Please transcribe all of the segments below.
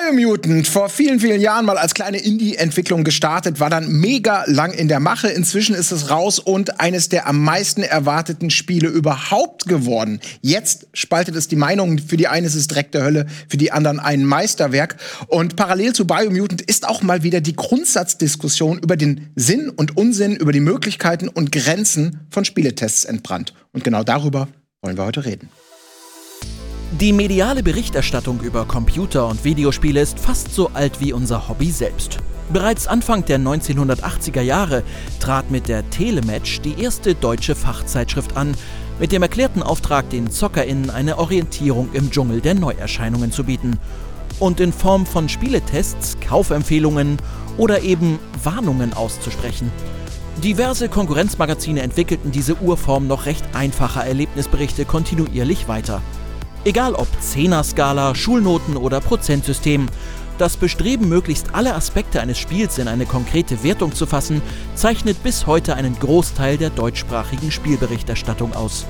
Biomutant, vor vielen, vielen Jahren mal als kleine Indie-Entwicklung gestartet, war dann mega lang in der Mache. Inzwischen ist es raus und eines der am meisten erwarteten Spiele überhaupt geworden. Jetzt spaltet es die Meinungen. Für die einen ist es Dreck der Hölle, für die anderen ein Meisterwerk. Und parallel zu Biomutant ist auch mal wieder die Grundsatzdiskussion über den Sinn und Unsinn, über die Möglichkeiten und Grenzen von Spieletests entbrannt. Und genau darüber wollen wir heute reden. Die mediale Berichterstattung über Computer- und Videospiele ist fast so alt wie unser Hobby selbst. Bereits Anfang der 1980er Jahre trat mit der Telematch die erste deutsche Fachzeitschrift an, mit dem erklärten Auftrag, den ZockerInnen eine Orientierung im Dschungel der Neuerscheinungen zu bieten. Und in Form von Spieletests, Kaufempfehlungen oder eben Warnungen auszusprechen. Diverse Konkurrenzmagazine entwickelten diese Urform noch recht einfacher Erlebnisberichte kontinuierlich weiter. Egal ob Zehner-Skala, Schulnoten oder Prozentsystem, das Bestreben, möglichst alle Aspekte eines Spiels in eine konkrete Wertung zu fassen, zeichnet bis heute einen Großteil der deutschsprachigen Spielberichterstattung aus.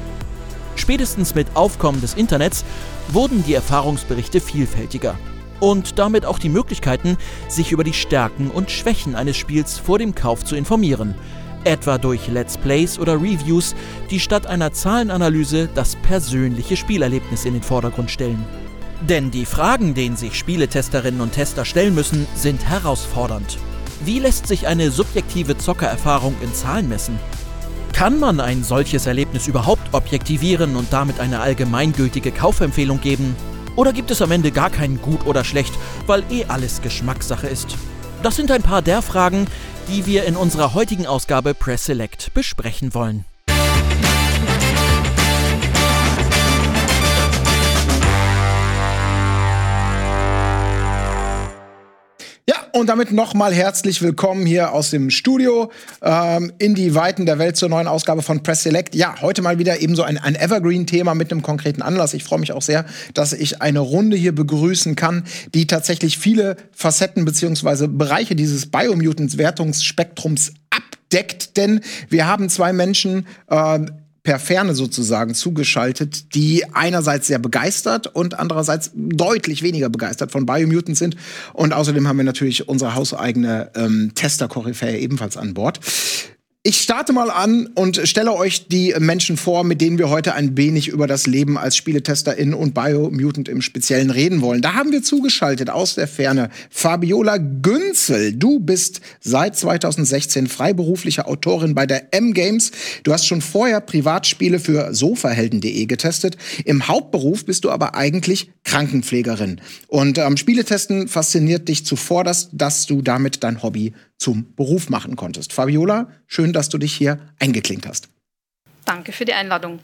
Spätestens mit Aufkommen des Internets wurden die Erfahrungsberichte vielfältiger und damit auch die Möglichkeiten, sich über die Stärken und Schwächen eines Spiels vor dem Kauf zu informieren, etwa durch Let's Plays oder Reviews, die statt einer Zahlenanalyse das persönliche Spielerlebnis in den Vordergrund stellen. Denn die Fragen, denen sich Spieletesterinnen und Tester stellen müssen, sind herausfordernd. Wie lässt sich eine subjektive Zockererfahrung in Zahlen messen? Kann man ein solches Erlebnis überhaupt objektivieren und damit eine allgemeingültige Kaufempfehlung geben? Oder gibt es am Ende gar kein Gut oder Schlecht, weil eh alles Geschmackssache ist? Das sind ein paar der Fragen, die wir in unserer heutigen Ausgabe Press Select besprechen wollen. Und damit nochmal herzlich willkommen hier aus dem Studio ähm, in die Weiten der Welt zur neuen Ausgabe von Press Select. Ja, heute mal wieder eben so ein, ein Evergreen-Thema mit einem konkreten Anlass. Ich freue mich auch sehr, dass ich eine Runde hier begrüßen kann, die tatsächlich viele Facetten beziehungsweise Bereiche dieses Biomutants-Wertungsspektrums abdeckt, denn wir haben zwei Menschen äh, per Ferne sozusagen zugeschaltet, die einerseits sehr begeistert und andererseits deutlich weniger begeistert von Biomutant sind. Und außerdem haben wir natürlich unsere hauseigene ähm, Tester-Koryphäe ebenfalls an Bord. Ich starte mal an und stelle euch die Menschen vor, mit denen wir heute ein wenig über das Leben als Spieletesterin und Biomutant im Speziellen reden wollen. Da haben wir zugeschaltet aus der Ferne Fabiola Günzel. Du bist seit 2016 freiberufliche Autorin bei der M-Games. Du hast schon vorher Privatspiele für sofahelden.de getestet. Im Hauptberuf bist du aber eigentlich Krankenpflegerin. Und am ähm, Spieletesten fasziniert dich zuvor, dass, dass du damit dein Hobby zum Beruf machen konntest. Fabiola, schön, dass du dich hier eingeklinkt hast. Danke für die Einladung.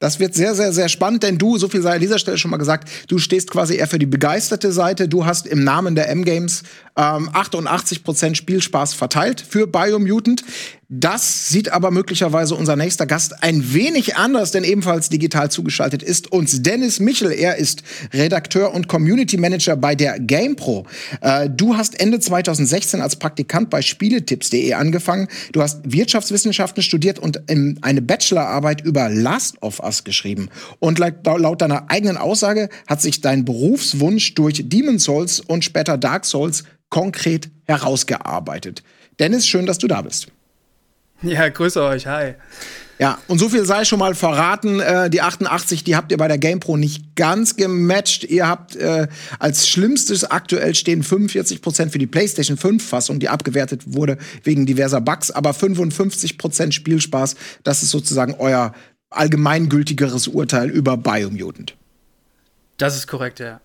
Das wird sehr, sehr, sehr spannend, denn du, so viel sei an dieser Stelle schon mal gesagt, du stehst quasi eher für die begeisterte Seite. Du hast im Namen der M-Games ähm, 88% Spielspaß verteilt für Biomutant. Das sieht aber möglicherweise unser nächster Gast ein wenig anders, denn ebenfalls digital zugeschaltet ist uns Dennis Michel. Er ist Redakteur und Community Manager bei der GamePro. Äh, du hast Ende 2016 als Praktikant bei Spieletipps.de angefangen. Du hast Wirtschaftswissenschaften studiert und ähm, eine Bachelorarbeit über Last of Us geschrieben. Und laut deiner eigenen Aussage hat sich dein Berufswunsch durch Demon's Souls und später Dark Souls konkret herausgearbeitet. Dennis, schön, dass du da bist. Ja, grüße euch, hi. Ja, und so viel sei schon mal verraten, äh, die 88, die habt ihr bei der GamePro nicht ganz gematcht. Ihr habt äh, als schlimmstes aktuell stehen 45% für die PlayStation 5 Fassung, die abgewertet wurde wegen diverser Bugs, aber 55% Spielspaß, das ist sozusagen euer allgemeingültigeres Urteil über Biomutant. Das ist korrekt, ja.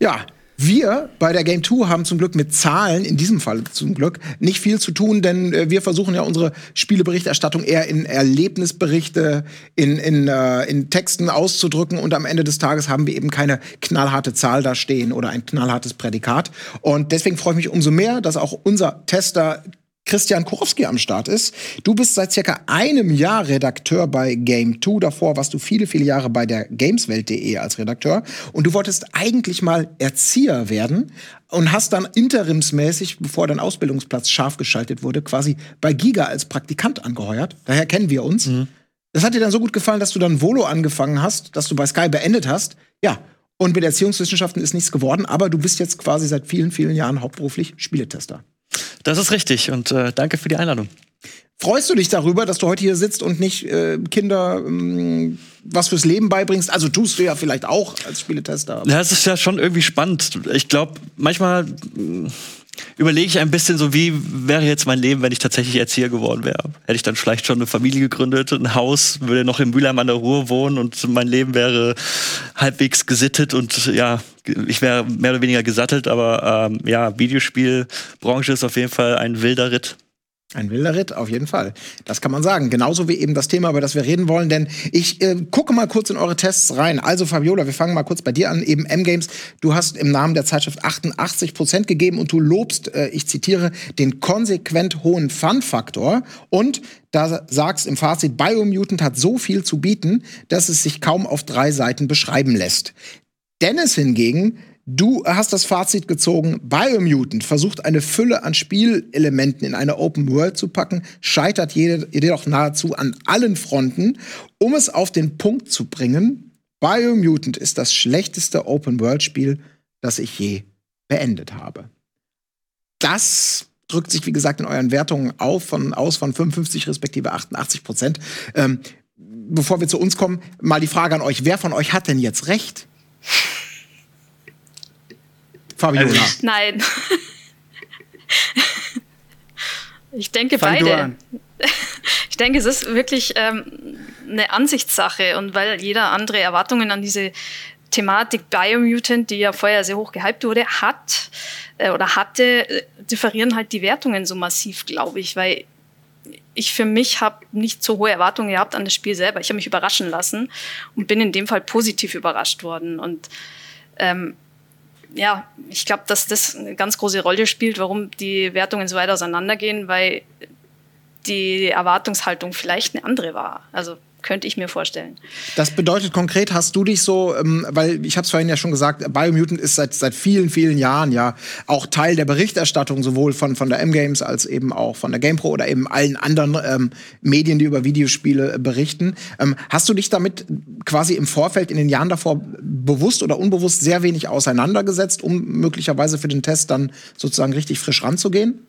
Ja, wir bei der Game 2 haben zum Glück mit Zahlen, in diesem Fall zum Glück, nicht viel zu tun, denn äh, wir versuchen ja unsere Spieleberichterstattung eher in Erlebnisberichte, in, in, äh, in Texten auszudrücken und am Ende des Tages haben wir eben keine knallharte Zahl da stehen oder ein knallhartes Prädikat. Und deswegen freue ich mich umso mehr, dass auch unser Tester Christian Kurowski am Start ist. Du bist seit circa einem Jahr Redakteur bei Game 2. Davor warst du viele, viele Jahre bei der Gameswelt.de als Redakteur. Und du wolltest eigentlich mal Erzieher werden und hast dann interimsmäßig, bevor dein Ausbildungsplatz scharf geschaltet wurde, quasi bei Giga als Praktikant angeheuert. Daher kennen wir uns. Mhm. Das hat dir dann so gut gefallen, dass du dann Volo angefangen hast, dass du bei Sky beendet hast. Ja, Und mit Erziehungswissenschaften ist nichts geworden, aber du bist jetzt quasi seit vielen, vielen Jahren hauptberuflich Spieletester. Das ist richtig und äh, danke für die Einladung. Freust du dich darüber, dass du heute hier sitzt und nicht äh, Kinder ähm, was fürs Leben beibringst? Also tust du ja vielleicht auch als Spieletester. Ja, es ist ja schon irgendwie spannend. Ich glaube, manchmal überlege ich ein bisschen so, wie wäre jetzt mein Leben, wenn ich tatsächlich Erzieher geworden wäre. Hätte ich dann vielleicht schon eine Familie gegründet, ein Haus, würde noch in Mülheim an der Ruhr wohnen und mein Leben wäre halbwegs gesittet und ja, ich wäre mehr oder weniger gesattelt, aber ähm, ja, Videospielbranche ist auf jeden Fall ein wilder Ritt. Ein wilder Ritt, auf jeden Fall. Das kann man sagen. Genauso wie eben das Thema, über das wir reden wollen. Denn ich äh, gucke mal kurz in eure Tests rein. Also, Fabiola, wir fangen mal kurz bei dir an. Eben M-Games. Du hast im Namen der Zeitschrift 88 Prozent gegeben und du lobst, äh, ich zitiere, den konsequent hohen Fun-Faktor. Und da sagst im Fazit, Biomutant hat so viel zu bieten, dass es sich kaum auf drei Seiten beschreiben lässt. Dennis hingegen Du hast das Fazit gezogen, Biomutant versucht eine Fülle an Spielelementen in eine Open World zu packen, scheitert jedoch nahezu an allen Fronten. Um es auf den Punkt zu bringen, Biomutant ist das schlechteste Open World Spiel, das ich je beendet habe. Das drückt sich, wie gesagt, in euren Wertungen auf, von, aus von 55 respektive 88 Prozent. Ähm, bevor wir zu uns kommen, mal die Frage an euch, wer von euch hat denn jetzt recht? Fabiola. Also, Nein. ich denke Fang beide. Ich denke, es ist wirklich ähm, eine Ansichtssache und weil jeder andere Erwartungen an diese Thematik Biomutant, die ja vorher sehr hoch gehypt wurde, hat äh, oder hatte, äh, differieren halt die Wertungen so massiv, glaube ich, weil ich für mich habe nicht so hohe Erwartungen gehabt an das Spiel selber. Ich habe mich überraschen lassen und bin in dem Fall positiv überrascht worden. Und ähm, ja, ich glaube, dass das eine ganz große Rolle spielt, warum die Wertungen so weit auseinandergehen, weil die Erwartungshaltung vielleicht eine andere war. Also könnte ich mir vorstellen. Das bedeutet konkret, hast du dich so, ähm, weil ich habe es vorhin ja schon gesagt, Biomutant ist seit, seit vielen, vielen Jahren ja auch Teil der Berichterstattung, sowohl von, von der M-Games als eben auch von der GamePro oder eben allen anderen ähm, Medien, die über Videospiele berichten. Ähm, hast du dich damit quasi im Vorfeld in den Jahren davor bewusst oder unbewusst sehr wenig auseinandergesetzt, um möglicherweise für den Test dann sozusagen richtig frisch ranzugehen?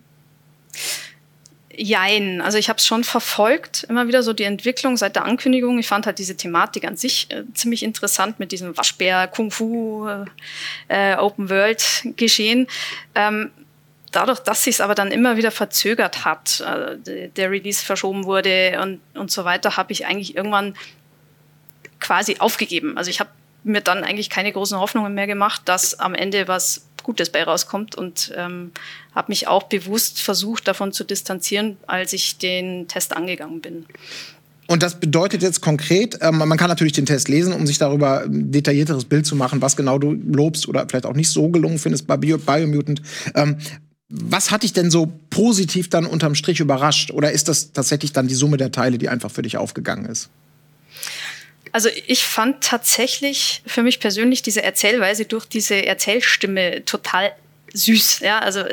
Jein, also ich habe es schon verfolgt, immer wieder so die Entwicklung seit der Ankündigung. Ich fand halt diese Thematik an sich äh, ziemlich interessant mit diesem Waschbär, Kung Fu, äh, Open World Geschehen. Ähm, dadurch, dass sich es aber dann immer wieder verzögert hat, äh, der Release verschoben wurde und, und so weiter, habe ich eigentlich irgendwann quasi aufgegeben. Also ich habe mir dann eigentlich keine großen Hoffnungen mehr gemacht, dass am Ende was Gutes bei rauskommt und ähm, habe mich auch bewusst versucht, davon zu distanzieren, als ich den Test angegangen bin. Und das bedeutet jetzt konkret, ähm, man kann natürlich den Test lesen, um sich darüber ein detaillierteres Bild zu machen, was genau du lobst oder vielleicht auch nicht so gelungen findest bei Bio Biomutant. Ähm, was hat dich denn so positiv dann unterm Strich überrascht? Oder ist das tatsächlich dann die Summe der Teile, die einfach für dich aufgegangen ist? Also ich fand tatsächlich für mich persönlich diese Erzählweise durch diese Erzählstimme total süß. Ja, also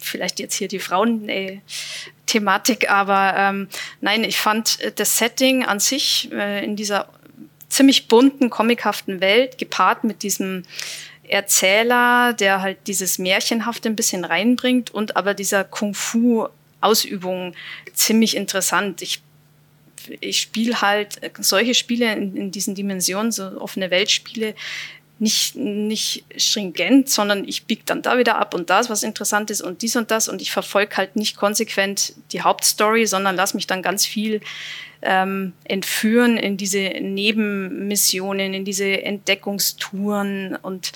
vielleicht jetzt hier die Frauen-Thematik, aber ähm, nein, ich fand das Setting an sich äh, in dieser ziemlich bunten, comichaften Welt gepaart mit diesem Erzähler, der halt dieses Märchenhafte ein bisschen reinbringt und aber dieser Kung-Fu-Ausübung ziemlich interessant. Ich ich spiele halt solche Spiele in, in diesen Dimensionen, so offene Weltspiele, nicht, nicht stringent, sondern ich biege dann da wieder ab und da ist was Interessantes und dies und das und ich verfolge halt nicht konsequent die Hauptstory, sondern lasse mich dann ganz viel ähm, entführen in diese Nebenmissionen, in diese Entdeckungstouren und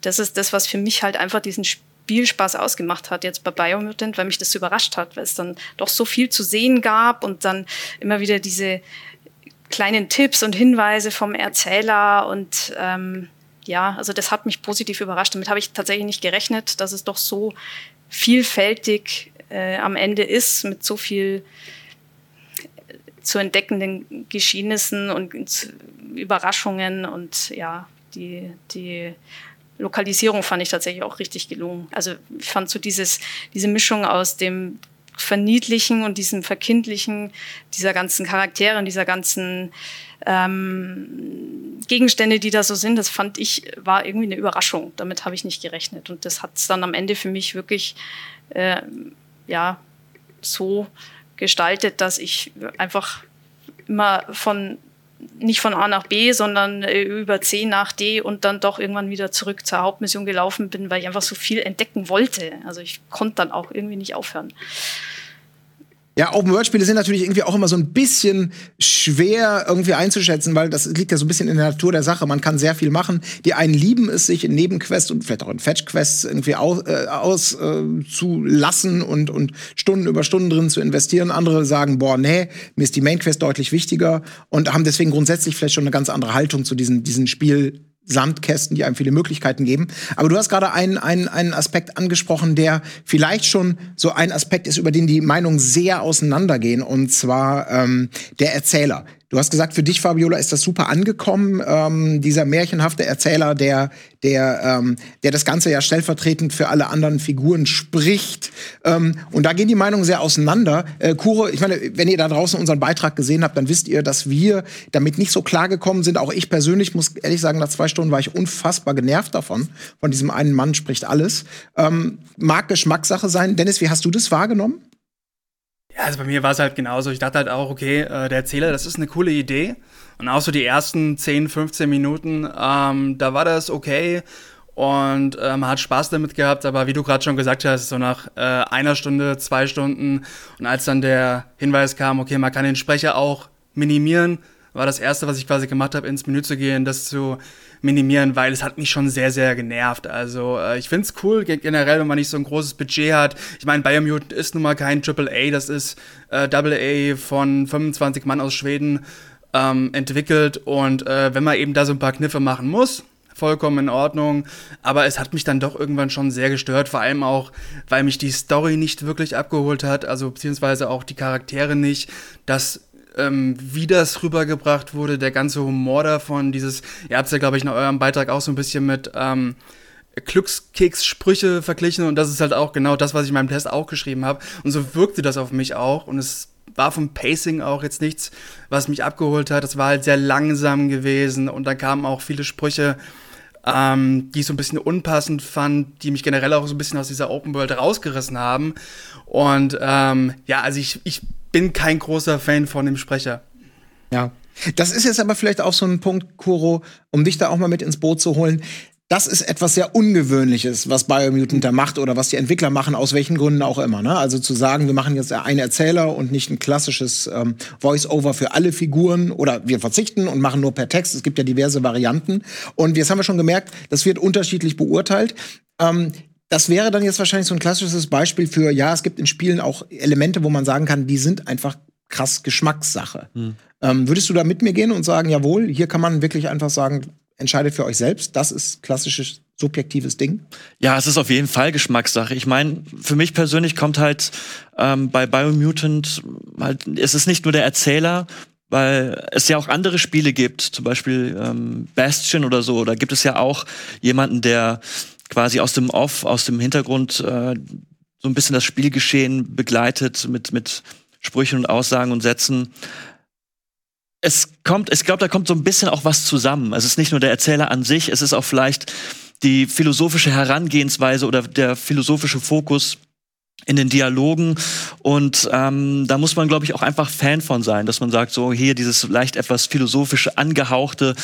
das ist das, was für mich halt einfach diesen Spiel Spielspaß ausgemacht hat jetzt bei Biomutant, weil mich das überrascht hat, weil es dann doch so viel zu sehen gab und dann immer wieder diese kleinen Tipps und Hinweise vom Erzähler und ähm, ja, also das hat mich positiv überrascht. Damit habe ich tatsächlich nicht gerechnet, dass es doch so vielfältig äh, am Ende ist, mit so viel äh, zu entdeckenden Geschehnissen und Überraschungen und ja, die, die Lokalisierung fand ich tatsächlich auch richtig gelungen. Also ich fand so dieses, diese Mischung aus dem Verniedlichen und diesem Verkindlichen dieser ganzen Charaktere und dieser ganzen ähm, Gegenstände, die da so sind, das fand ich, war irgendwie eine Überraschung. Damit habe ich nicht gerechnet. Und das hat es dann am Ende für mich wirklich, äh, ja, so gestaltet, dass ich einfach immer von nicht von A nach B, sondern äh, über C nach D und dann doch irgendwann wieder zurück zur Hauptmission gelaufen bin, weil ich einfach so viel entdecken wollte. Also ich konnte dann auch irgendwie nicht aufhören. Ja, Open-World-Spiele sind natürlich irgendwie auch immer so ein bisschen schwer irgendwie einzuschätzen, weil das liegt ja so ein bisschen in der Natur der Sache. Man kann sehr viel machen. Die einen lieben es, sich in Nebenquests und vielleicht auch in Fetch-Quests irgendwie auszulassen äh, aus, äh, und, und Stunden über Stunden drin zu investieren. Andere sagen, boah, nee, mir ist die Main-Quest deutlich wichtiger und haben deswegen grundsätzlich vielleicht schon eine ganz andere Haltung zu diesen, diesen Spiel Sandkästen, die einem viele Möglichkeiten geben. Aber du hast gerade einen, einen, einen Aspekt angesprochen, der vielleicht schon so ein Aspekt ist, über den die Meinungen sehr auseinandergehen, und zwar ähm, der Erzähler. Du hast gesagt, für dich, Fabiola, ist das super angekommen, ähm, dieser märchenhafte Erzähler, der, der, ähm, der das Ganze ja stellvertretend für alle anderen Figuren spricht. Ähm, und da gehen die Meinungen sehr auseinander. Äh, Kuro, ich meine, wenn ihr da draußen unseren Beitrag gesehen habt, dann wisst ihr, dass wir damit nicht so klar gekommen sind. Auch ich persönlich muss ehrlich sagen, nach zwei Stunden war ich unfassbar genervt davon. Von diesem einen Mann spricht alles. Ähm, mag Geschmackssache sein. Dennis, wie hast du das wahrgenommen? Also bei mir war es halt genauso. Ich dachte halt auch, okay, äh, der Erzähler, das ist eine coole Idee. Und auch so die ersten 10, 15 Minuten, ähm, da war das okay und äh, man hat Spaß damit gehabt, aber wie du gerade schon gesagt hast, so nach äh, einer Stunde, zwei Stunden und als dann der Hinweis kam, okay, man kann den Sprecher auch minimieren, war das erste, was ich quasi gemacht habe, ins Menü zu gehen, das zu minimieren, weil es hat mich schon sehr, sehr genervt. Also äh, ich finde es cool generell, wenn man nicht so ein großes Budget hat. Ich meine, Biomutant ist nun mal kein AAA, das ist äh, AA von 25 Mann aus Schweden ähm, entwickelt und äh, wenn man eben da so ein paar Kniffe machen muss, vollkommen in Ordnung. Aber es hat mich dann doch irgendwann schon sehr gestört, vor allem auch, weil mich die Story nicht wirklich abgeholt hat, also beziehungsweise auch die Charaktere nicht. Das ähm, wie das rübergebracht wurde, der ganze Humor davon, dieses, ihr habt es ja, glaube ich, in eurem Beitrag auch so ein bisschen mit ähm, Glückskeks-Sprüche verglichen und das ist halt auch genau das, was ich in meinem Test auch geschrieben habe. Und so wirkte das auf mich auch und es war vom Pacing auch jetzt nichts, was mich abgeholt hat. Es war halt sehr langsam gewesen und da kamen auch viele Sprüche, ähm, die ich so ein bisschen unpassend fand, die mich generell auch so ein bisschen aus dieser Open World rausgerissen haben. Und ähm, ja, also ich, ich bin kein großer Fan von dem Sprecher. Ja. Das ist jetzt aber vielleicht auch so ein Punkt, Kuro, um dich da auch mal mit ins Boot zu holen. Das ist etwas sehr Ungewöhnliches, was Biomutant da macht oder was die Entwickler machen, aus welchen Gründen auch immer. Ne? Also zu sagen, wir machen jetzt einen Erzähler und nicht ein klassisches ähm, Voice-Over für alle Figuren oder wir verzichten und machen nur per Text. Es gibt ja diverse Varianten. Und jetzt haben wir schon gemerkt, das wird unterschiedlich beurteilt. Ähm, das wäre dann jetzt wahrscheinlich so ein klassisches Beispiel für, ja, es gibt in Spielen auch Elemente, wo man sagen kann, die sind einfach krass Geschmackssache. Hm. Ähm, würdest du da mit mir gehen und sagen, jawohl, hier kann man wirklich einfach sagen, entscheidet für euch selbst, das ist klassisches subjektives Ding? Ja, es ist auf jeden Fall Geschmackssache. Ich meine, für mich persönlich kommt halt ähm, bei Biomutant halt, es ist nicht nur der Erzähler, weil es ja auch andere Spiele gibt, zum Beispiel ähm, Bastion oder so. Da gibt es ja auch jemanden, der quasi aus dem Off, aus dem Hintergrund äh, so ein bisschen das Spielgeschehen begleitet mit, mit Sprüchen und Aussagen und Sätzen. Es kommt, ich glaube, da kommt so ein bisschen auch was zusammen. Es ist nicht nur der Erzähler an sich, es ist auch vielleicht die philosophische Herangehensweise oder der philosophische Fokus in den Dialogen und ähm, da muss man glaube ich auch einfach Fan von sein, dass man sagt so hier dieses leicht etwas philosophische angehauchte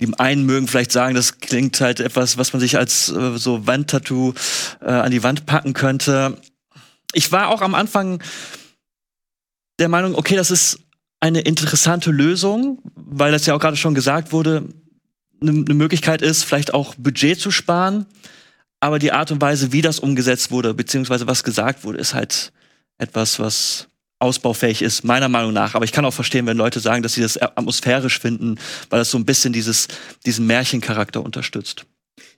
die einen mögen vielleicht sagen, das klingt halt etwas, was man sich als äh, so Wandtattoo äh, an die Wand packen könnte. Ich war auch am Anfang der Meinung, okay, das ist eine interessante Lösung, weil das ja auch gerade schon gesagt wurde, eine ne Möglichkeit ist, vielleicht auch Budget zu sparen. Aber die Art und Weise, wie das umgesetzt wurde, beziehungsweise was gesagt wurde, ist halt etwas, was ausbaufähig ist, meiner Meinung nach. Aber ich kann auch verstehen, wenn Leute sagen, dass sie das atmosphärisch finden, weil das so ein bisschen dieses, diesen Märchencharakter unterstützt.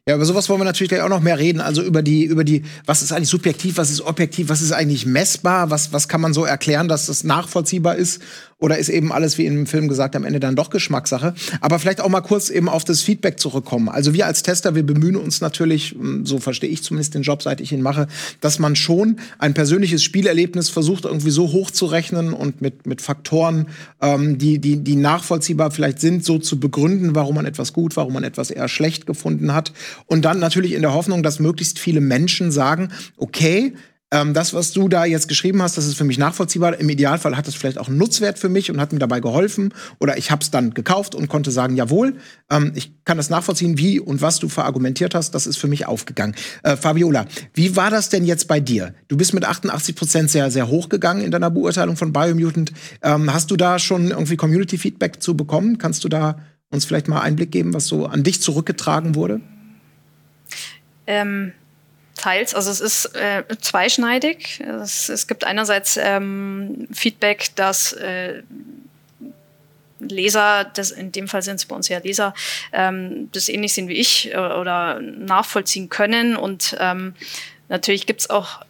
Ja, über sowas wollen wir natürlich gleich auch noch mehr reden. Also über die, über die, was ist eigentlich subjektiv, was ist objektiv, was ist eigentlich messbar, was, was kann man so erklären, dass das nachvollziehbar ist oder ist eben alles, wie im Film gesagt, am Ende dann doch Geschmackssache? Aber vielleicht auch mal kurz eben auf das Feedback zurückkommen. Also wir als Tester, wir bemühen uns natürlich, hm, so verstehe ich zumindest den Job, seit ich ihn mache, dass man schon ein persönliches Spielerlebnis versucht, irgendwie so hochzurechnen und mit, mit Faktoren, ähm, die, die, die nachvollziehbar vielleicht sind, so zu begründen, warum man etwas gut, warum man etwas eher schlecht gefunden hat. Und dann natürlich in der Hoffnung, dass möglichst viele Menschen sagen, okay, ähm, das, was du da jetzt geschrieben hast, das ist für mich nachvollziehbar. Im Idealfall hat es vielleicht auch einen Nutzwert für mich und hat mir dabei geholfen. Oder ich habe es dann gekauft und konnte sagen, jawohl, ähm, ich kann das nachvollziehen, wie und was du verargumentiert hast. Das ist für mich aufgegangen. Äh, Fabiola, wie war das denn jetzt bei dir? Du bist mit 88 Prozent sehr, sehr hoch gegangen in deiner Beurteilung von Biomutant. Ähm, hast du da schon irgendwie Community-Feedback zu bekommen? Kannst du da uns vielleicht mal Einblick geben, was so an dich zurückgetragen wurde? Ähm, teils. Also es ist äh, zweischneidig. Es, es, gibt einerseits ähm, Feedback, dass äh, Leser, das, in dem Fall sind es bei uns ja Leser, ähm, das ähnlich sehen wie ich äh, oder nachvollziehen können. Und ähm, natürlich gibt es auch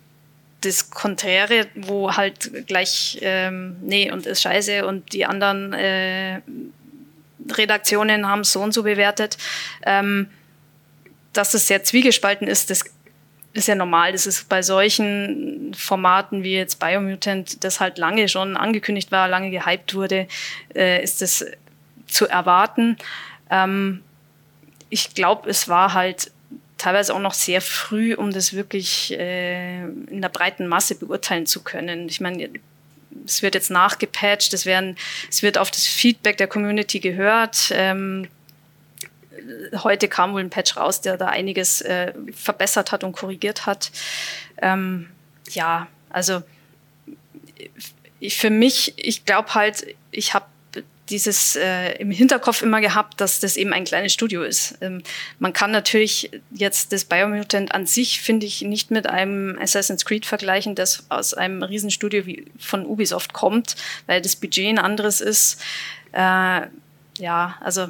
das Konträre, wo halt gleich, ähm, nee, und ist scheiße und die anderen äh, Redaktionen haben es so und so bewertet. Ähm, dass es sehr zwiegespalten ist, das ist ja normal. Das ist bei solchen Formaten wie jetzt Biomutant, das halt lange schon angekündigt war, lange gehypt wurde, äh, ist das zu erwarten. Ähm, ich glaube, es war halt teilweise auch noch sehr früh, um das wirklich äh, in der breiten Masse beurteilen zu können. Ich meine, es wird jetzt nachgepatcht, es, werden, es wird auf das Feedback der Community gehört. Ähm, heute kam wohl ein Patch raus, der da einiges äh, verbessert hat und korrigiert hat. Ähm, ja, also ich, für mich, ich glaube halt, ich habe dieses äh, im Hinterkopf immer gehabt, dass das eben ein kleines Studio ist. Ähm, man kann natürlich jetzt das Biomutant an sich, finde ich, nicht mit einem Assassin's Creed vergleichen, das aus einem Riesenstudio wie von Ubisoft kommt, weil das Budget ein anderes ist. Äh, ja, also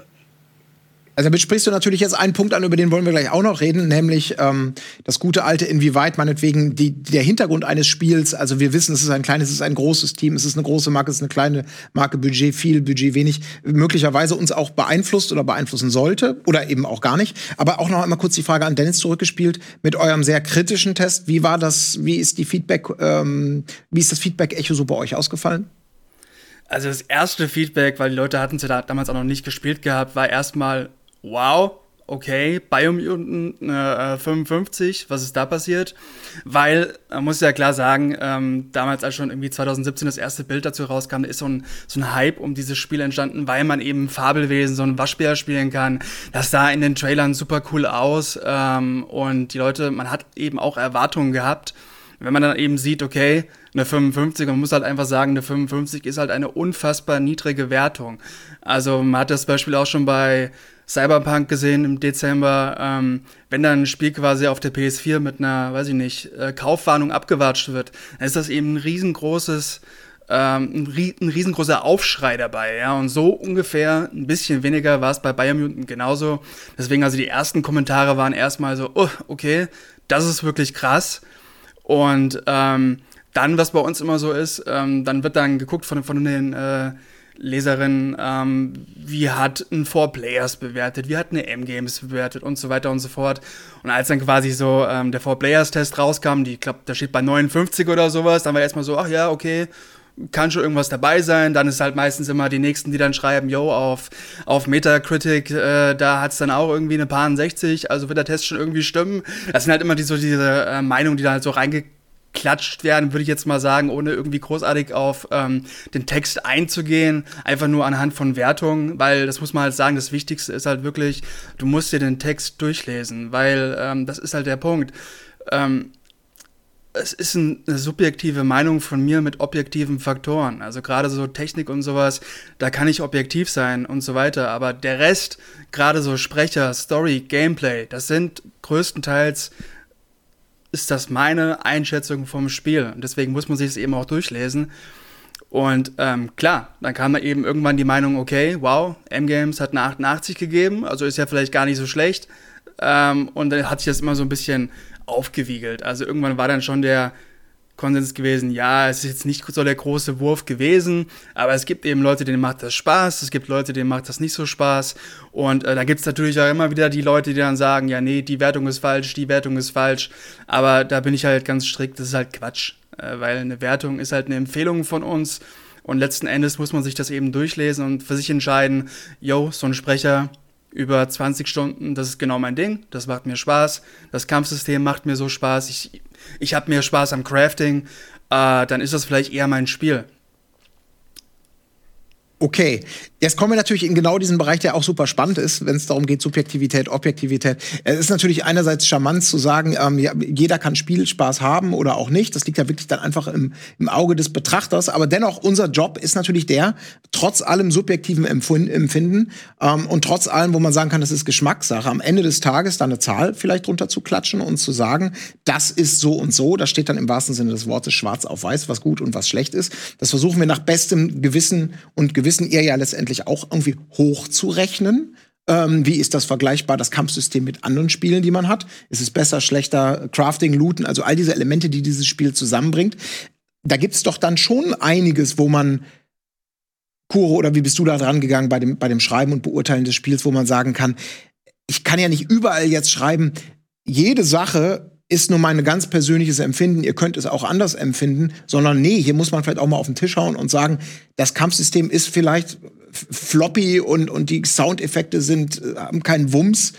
also damit sprichst du natürlich jetzt einen Punkt an, über den wollen wir gleich auch noch reden, nämlich ähm, das gute alte, inwieweit meinetwegen die, der Hintergrund eines Spiels, also wir wissen, es ist ein kleines, es ist ein großes Team, es ist eine große Marke, es ist eine kleine Marke, Budget viel, Budget wenig, möglicherweise uns auch beeinflusst oder beeinflussen sollte oder eben auch gar nicht. Aber auch noch einmal kurz die Frage an Dennis zurückgespielt mit eurem sehr kritischen Test. Wie war das, wie ist die Feedback, ähm, wie ist das Feedback-Echo so bei euch ausgefallen? Also das erste Feedback, weil die Leute hatten es ja damals auch noch nicht gespielt gehabt, war erstmal wow, okay, Biomutant äh, 55, was ist da passiert? Weil, man muss ja klar sagen, ähm, damals als schon irgendwie 2017 das erste Bild dazu rauskam, da ist so ein, so ein Hype um dieses Spiel entstanden, weil man eben Fabelwesen, so ein Waschbär spielen kann. Das sah in den Trailern super cool aus ähm, und die Leute, man hat eben auch Erwartungen gehabt. Wenn man dann eben sieht, okay, eine 55, man muss halt einfach sagen, eine 55 ist halt eine unfassbar niedrige Wertung. Also man hat das Beispiel auch schon bei Cyberpunk gesehen im Dezember, ähm, wenn dann ein Spiel quasi auf der PS4 mit einer, weiß ich nicht, äh, Kaufwarnung abgewatscht wird, dann ist das eben ein riesengroßes, ähm, ein, riesengroßer Aufschrei dabei, ja, und so ungefähr ein bisschen weniger war es bei Biomutant genauso. Deswegen also die ersten Kommentare waren erstmal so, oh, okay, das ist wirklich krass. Und ähm, dann, was bei uns immer so ist, ähm, dann wird dann geguckt von, von den äh, Leserin, ähm, wie hat ein Four Players bewertet, wie hat eine M-Games bewertet und so weiter und so fort. Und als dann quasi so ähm, der Four Players Test rauskam, die, ich glaube, da steht bei 59 oder sowas, dann war erstmal so, ach ja, okay, kann schon irgendwas dabei sein. Dann ist halt meistens immer die Nächsten, die dann schreiben, yo, auf, auf Metacritic, äh, da es dann auch irgendwie eine paar 60, also wird der Test schon irgendwie stimmen. Das sind halt immer die, so diese äh, Meinungen, die da halt so reingekommen geklatscht werden, würde ich jetzt mal sagen, ohne irgendwie großartig auf ähm, den Text einzugehen, einfach nur anhand von Wertungen, weil das muss man halt sagen, das Wichtigste ist halt wirklich, du musst dir den Text durchlesen, weil ähm, das ist halt der Punkt. Ähm, es ist eine subjektive Meinung von mir mit objektiven Faktoren. Also gerade so Technik und sowas, da kann ich objektiv sein und so weiter. Aber der Rest, gerade so Sprecher, Story, Gameplay, das sind größtenteils ist das meine Einschätzung vom Spiel. Und deswegen muss man sich es eben auch durchlesen. Und ähm, klar, dann kam da eben irgendwann die Meinung, okay, wow, M-Games hat eine 88 gegeben, also ist ja vielleicht gar nicht so schlecht. Ähm, und dann hat sich das immer so ein bisschen aufgewiegelt. Also irgendwann war dann schon der Konsens gewesen, ja, es ist jetzt nicht so der große Wurf gewesen, aber es gibt eben Leute, denen macht das Spaß, es gibt Leute, denen macht das nicht so Spaß. Und äh, da gibt es natürlich auch immer wieder die Leute, die dann sagen, ja, nee, die Wertung ist falsch, die Wertung ist falsch. Aber da bin ich halt ganz strikt, das ist halt Quatsch. Äh, weil eine Wertung ist halt eine Empfehlung von uns. Und letzten Endes muss man sich das eben durchlesen und für sich entscheiden, yo, so ein Sprecher über 20 Stunden, das ist genau mein Ding, das macht mir Spaß, das Kampfsystem macht mir so Spaß, ich, ich habe mehr Spaß am Crafting, äh, dann ist das vielleicht eher mein Spiel. Okay, jetzt kommen wir natürlich in genau diesen Bereich, der auch super spannend ist, wenn es darum geht, Subjektivität, Objektivität. Es ist natürlich einerseits charmant zu sagen, ähm, ja, jeder kann Spielspaß haben oder auch nicht. Das liegt ja wirklich dann einfach im, im Auge des Betrachters. Aber dennoch, unser Job ist natürlich der, trotz allem subjektiven Empfinden ähm, und trotz allem, wo man sagen kann, das ist Geschmackssache, am Ende des Tages da eine Zahl vielleicht drunter zu klatschen und zu sagen, das ist so und so. Das steht dann im wahrsten Sinne des Wortes schwarz auf weiß, was gut und was schlecht ist. Das versuchen wir nach bestem Gewissen und Gewissen ihr ja letztendlich letztendlich auch irgendwie hochzurechnen. Ähm, wie ist das vergleichbar, das Kampfsystem mit anderen Spielen, die man hat? Ist es besser, schlechter, Crafting, Looten, also all diese Elemente, die dieses Spiel zusammenbringt. Da gibt es doch dann schon einiges, wo man Kuro, oder wie bist du da dran gegangen bei dem, bei dem Schreiben und Beurteilen des Spiels, wo man sagen kann, ich kann ja nicht überall jetzt schreiben, jede Sache ist nur mein ganz persönliches Empfinden, ihr könnt es auch anders empfinden, sondern nee, hier muss man vielleicht auch mal auf den Tisch hauen und sagen, das Kampfsystem ist vielleicht floppy und, und die Soundeffekte sind, äh, haben keinen Wumms.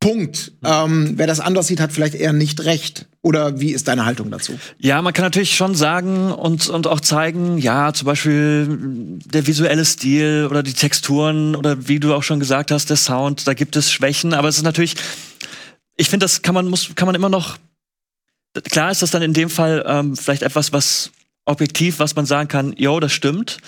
Punkt. Ähm, wer das anders sieht, hat vielleicht eher nicht recht. Oder wie ist deine Haltung dazu? Ja, man kann natürlich schon sagen und, und auch zeigen, ja, zum Beispiel der visuelle Stil oder die Texturen oder wie du auch schon gesagt hast, der Sound, da gibt es Schwächen, aber es ist natürlich ich finde, das kann man, muss, kann man immer noch. Klar ist das dann in dem Fall ähm, vielleicht etwas, was objektiv, was man sagen kann, yo, das stimmt.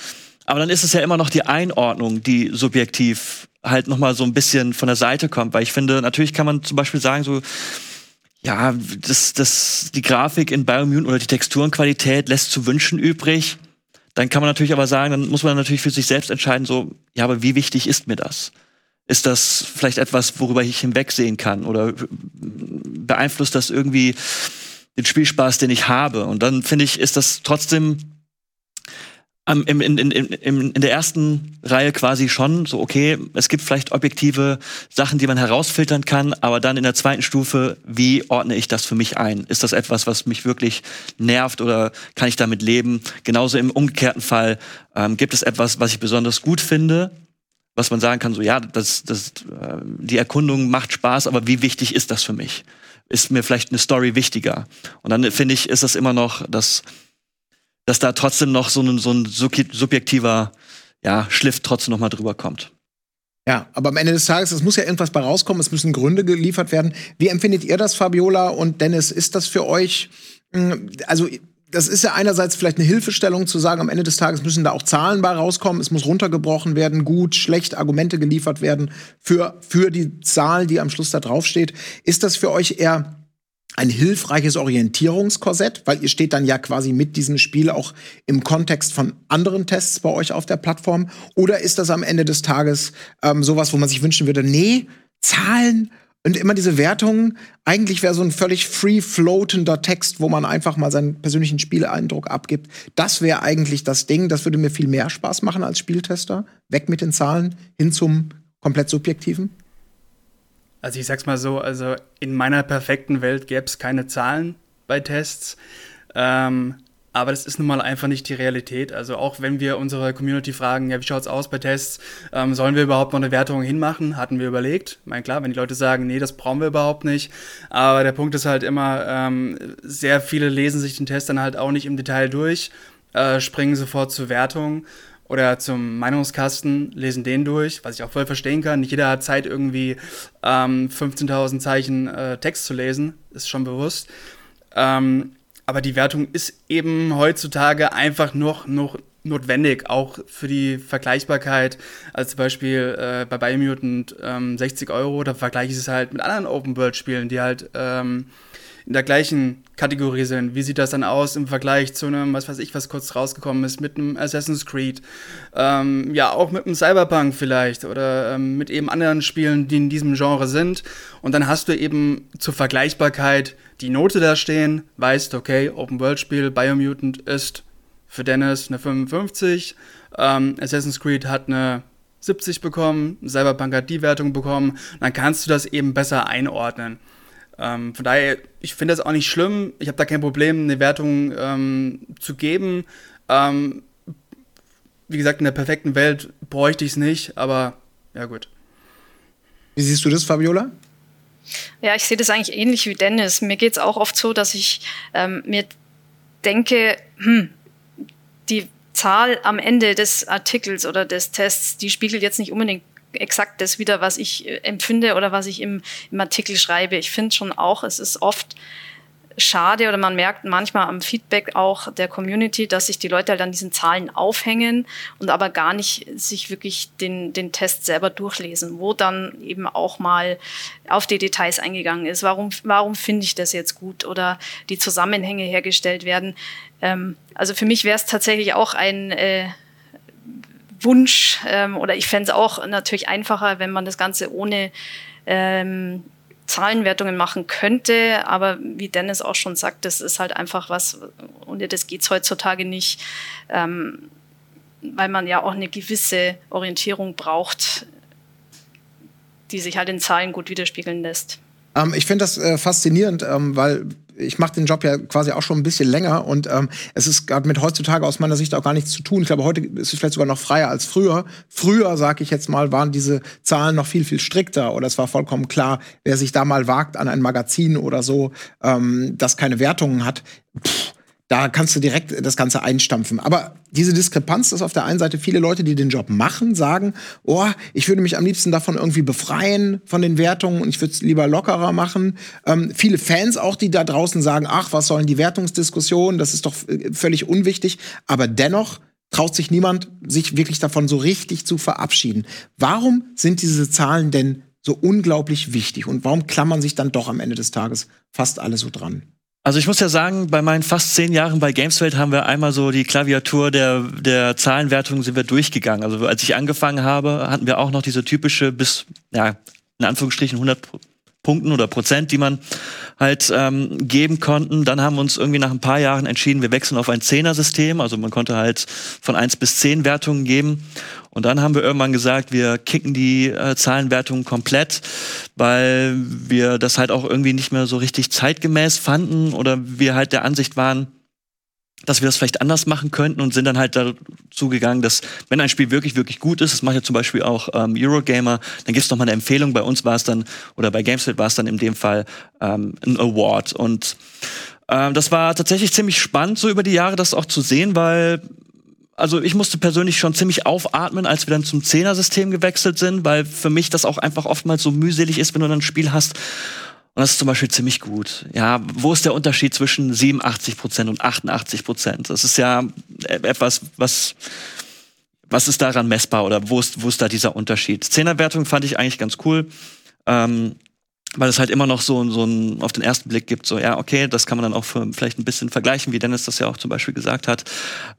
Aber dann ist es ja immer noch die Einordnung, die subjektiv halt noch mal so ein bisschen von der Seite kommt. Weil ich finde, natürlich kann man zum Beispiel sagen, so, ja, das, das, die Grafik in Biomutant oder die Texturenqualität lässt zu wünschen übrig. Dann kann man natürlich aber sagen, dann muss man natürlich für sich selbst entscheiden, so, ja, aber wie wichtig ist mir das? Ist das vielleicht etwas, worüber ich hinwegsehen kann? Oder beeinflusst das irgendwie den Spielspaß, den ich habe? Und dann finde ich, ist das trotzdem in, in, in, in, der ersten Reihe quasi schon so, okay, es gibt vielleicht objektive Sachen, die man herausfiltern kann, aber dann in der zweiten Stufe, wie ordne ich das für mich ein? Ist das etwas, was mich wirklich nervt oder kann ich damit leben? Genauso im umgekehrten Fall, ähm, gibt es etwas, was ich besonders gut finde, was man sagen kann, so ja, das, das, äh, die Erkundung macht Spaß, aber wie wichtig ist das für mich? Ist mir vielleicht eine Story wichtiger? Und dann finde ich, ist das immer noch, dass, dass da trotzdem noch so ein, so ein subjektiver ja, Schliff trotzdem noch mal drüber kommt. Ja, aber am Ende des Tages, es muss ja irgendwas bei rauskommen, es müssen Gründe geliefert werden. Wie empfindet ihr das, Fabiola und Dennis? Ist das für euch, hm, also das ist ja einerseits vielleicht eine Hilfestellung zu sagen, am Ende des Tages müssen da auch Zahlen bei rauskommen, es muss runtergebrochen werden, gut, schlecht, Argumente geliefert werden für, für die Zahl, die am Schluss da draufsteht. Ist das für euch eher ein hilfreiches Orientierungskorsett, weil ihr steht dann ja quasi mit diesem Spiel auch im Kontext von anderen Tests bei euch auf der Plattform? Oder ist das am Ende des Tages ähm, sowas, wo man sich wünschen würde, nee, Zahlen und immer diese Wertungen, eigentlich wäre so ein völlig free floatender Text, wo man einfach mal seinen persönlichen Spieleindruck abgibt. Das wäre eigentlich das Ding. Das würde mir viel mehr Spaß machen als Spieltester. Weg mit den Zahlen, hin zum komplett subjektiven. Also ich sag's mal so, also in meiner perfekten Welt gäbe es keine Zahlen bei Tests. Ähm, aber das ist nun mal einfach nicht die Realität. Also auch wenn wir unsere Community fragen, ja, wie schaut's aus bei Tests, ähm, sollen wir überhaupt noch eine Wertung hinmachen? Hatten wir überlegt. Ich meine, klar, wenn die Leute sagen, nee, das brauchen wir überhaupt nicht. Aber der Punkt ist halt immer, ähm, sehr viele lesen sich den Test dann halt auch nicht im Detail durch, äh, springen sofort zur Wertung oder zum Meinungskasten, lesen den durch, was ich auch voll verstehen kann. Nicht jeder hat Zeit, irgendwie ähm, 15.000 Zeichen äh, Text zu lesen, ist schon bewusst. Ähm, aber die Wertung ist eben heutzutage einfach noch, noch notwendig, auch für die Vergleichbarkeit. Als zum Beispiel äh, bei Biomutant ähm, 60 Euro, da vergleiche ich es halt mit anderen Open-World-Spielen, die halt ähm, in der gleichen Kategorie sind. Wie sieht das dann aus im Vergleich zu einem, was weiß ich, was kurz rausgekommen ist, mit einem Assassin's Creed? Ähm, ja, auch mit einem Cyberpunk vielleicht oder ähm, mit eben anderen Spielen, die in diesem Genre sind. Und dann hast du eben zur Vergleichbarkeit die Note da stehen, weißt, okay, Open-World-Spiel, Biomutant ist für Dennis eine 55, ähm, Assassin's Creed hat eine 70 bekommen, Cyberpunk hat die Wertung bekommen, dann kannst du das eben besser einordnen. Ähm, von daher, ich finde das auch nicht schlimm. Ich habe da kein Problem, eine Wertung ähm, zu geben. Ähm, wie gesagt, in der perfekten Welt bräuchte ich es nicht, aber ja gut. Wie siehst du das, Fabiola? Ja, ich sehe das eigentlich ähnlich wie Dennis. Mir geht es auch oft so, dass ich ähm, mir denke, hm, die Zahl am Ende des Artikels oder des Tests, die spiegelt jetzt nicht unbedingt exakt das wieder, was ich äh, empfinde oder was ich im, im Artikel schreibe. Ich finde schon auch, es ist oft schade oder man merkt manchmal am Feedback auch der Community, dass sich die Leute halt an diesen Zahlen aufhängen und aber gar nicht sich wirklich den, den Test selber durchlesen, wo dann eben auch mal auf die Details eingegangen ist. Warum, warum finde ich das jetzt gut oder die Zusammenhänge hergestellt werden. Ähm, also für mich wäre es tatsächlich auch ein äh, Wunsch ähm, oder ich fände es auch natürlich einfacher, wenn man das Ganze ohne ähm, Zahlenwertungen machen könnte, aber wie Dennis auch schon sagt, das ist halt einfach was, ohne das geht es heutzutage nicht, ähm, weil man ja auch eine gewisse Orientierung braucht, die sich halt in Zahlen gut widerspiegeln lässt. Ähm, ich finde das äh, faszinierend, ähm, weil ich mache den Job ja quasi auch schon ein bisschen länger und ähm, es ist gerade mit heutzutage aus meiner Sicht auch gar nichts zu tun. Ich glaube, heute ist es vielleicht sogar noch freier als früher. Früher, sage ich jetzt mal, waren diese Zahlen noch viel, viel strikter oder es war vollkommen klar, wer sich da mal wagt an ein Magazin oder so, ähm, das keine Wertungen hat. Pff, da kannst du direkt das Ganze einstampfen. Aber diese Diskrepanz ist auf der einen Seite viele Leute, die den Job machen, sagen, oh, ich würde mich am liebsten davon irgendwie befreien von den Wertungen und ich würde es lieber lockerer machen. Ähm, viele Fans auch, die da draußen sagen, ach, was sollen die Wertungsdiskussionen, das ist doch äh, völlig unwichtig. Aber dennoch traut sich niemand, sich wirklich davon so richtig zu verabschieden. Warum sind diese Zahlen denn so unglaublich wichtig und warum klammern sich dann doch am Ende des Tages fast alle so dran? Also ich muss ja sagen, bei meinen fast zehn Jahren bei Gameswelt haben wir einmal so die Klaviatur der, der Zahlenwertung sind wir durchgegangen. Also als ich angefangen habe, hatten wir auch noch diese typische bis, ja, in Anführungsstrichen 100 Punkten oder Prozent, die man halt ähm, geben konnten. Dann haben wir uns irgendwie nach ein paar Jahren entschieden, wir wechseln auf ein Zehner-System. Also man konnte halt von eins bis zehn Wertungen geben. Und dann haben wir irgendwann gesagt, wir kicken die äh, Zahlenwertungen komplett, weil wir das halt auch irgendwie nicht mehr so richtig zeitgemäß fanden oder wir halt der Ansicht waren, dass wir das vielleicht anders machen könnten und sind dann halt dazu gegangen, dass wenn ein Spiel wirklich, wirklich gut ist, das macht ja zum Beispiel auch ähm, Eurogamer, dann gibt es nochmal eine Empfehlung. Bei uns war es dann, oder bei Gamesfit war es dann in dem Fall ähm, ein Award. Und ähm, das war tatsächlich ziemlich spannend, so über die Jahre das auch zu sehen, weil also ich musste persönlich schon ziemlich aufatmen, als wir dann zum Zehner-System gewechselt sind, weil für mich das auch einfach oftmals so mühselig ist, wenn du dann ein Spiel hast. Und das ist zum Beispiel ziemlich gut. Ja, wo ist der Unterschied zwischen 87 Prozent und 88 Prozent? Das ist ja etwas, was, was ist daran messbar oder wo ist, wo ist da dieser Unterschied? Zehnerwertung fand ich eigentlich ganz cool. Ähm, weil es halt immer noch so, so ein auf den ersten Blick gibt, so ja, okay, das kann man dann auch für, vielleicht ein bisschen vergleichen, wie Dennis das ja auch zum Beispiel gesagt hat.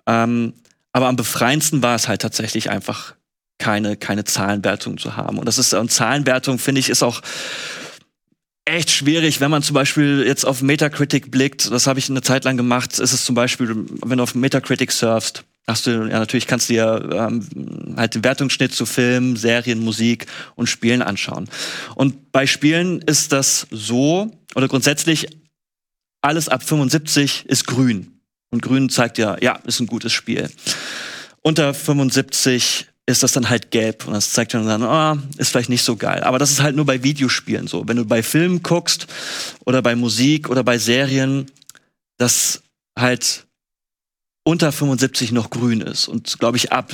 Ähm, aber am befreiendsten war es halt tatsächlich einfach keine, keine Zahlenwertung zu haben. Und das ist, und Zahlenwertung, finde ich, ist auch echt schwierig, wenn man zum Beispiel jetzt auf Metacritic blickt. Das habe ich eine Zeit lang gemacht. Ist es zum Beispiel, wenn du auf Metacritic surfst, hast du, ja, natürlich kannst du dir ähm, halt den Wertungsschnitt zu Filmen, Serien, Musik und Spielen anschauen. Und bei Spielen ist das so, oder grundsätzlich, alles ab 75 ist grün. Und grün zeigt ja, ja, ist ein gutes Spiel. Unter 75 ist das dann halt gelb und das zeigt dann, oh, ist vielleicht nicht so geil. Aber das ist halt nur bei Videospielen so. Wenn du bei Filmen guckst oder bei Musik oder bei Serien, dass halt unter 75 noch grün ist und glaube ich ab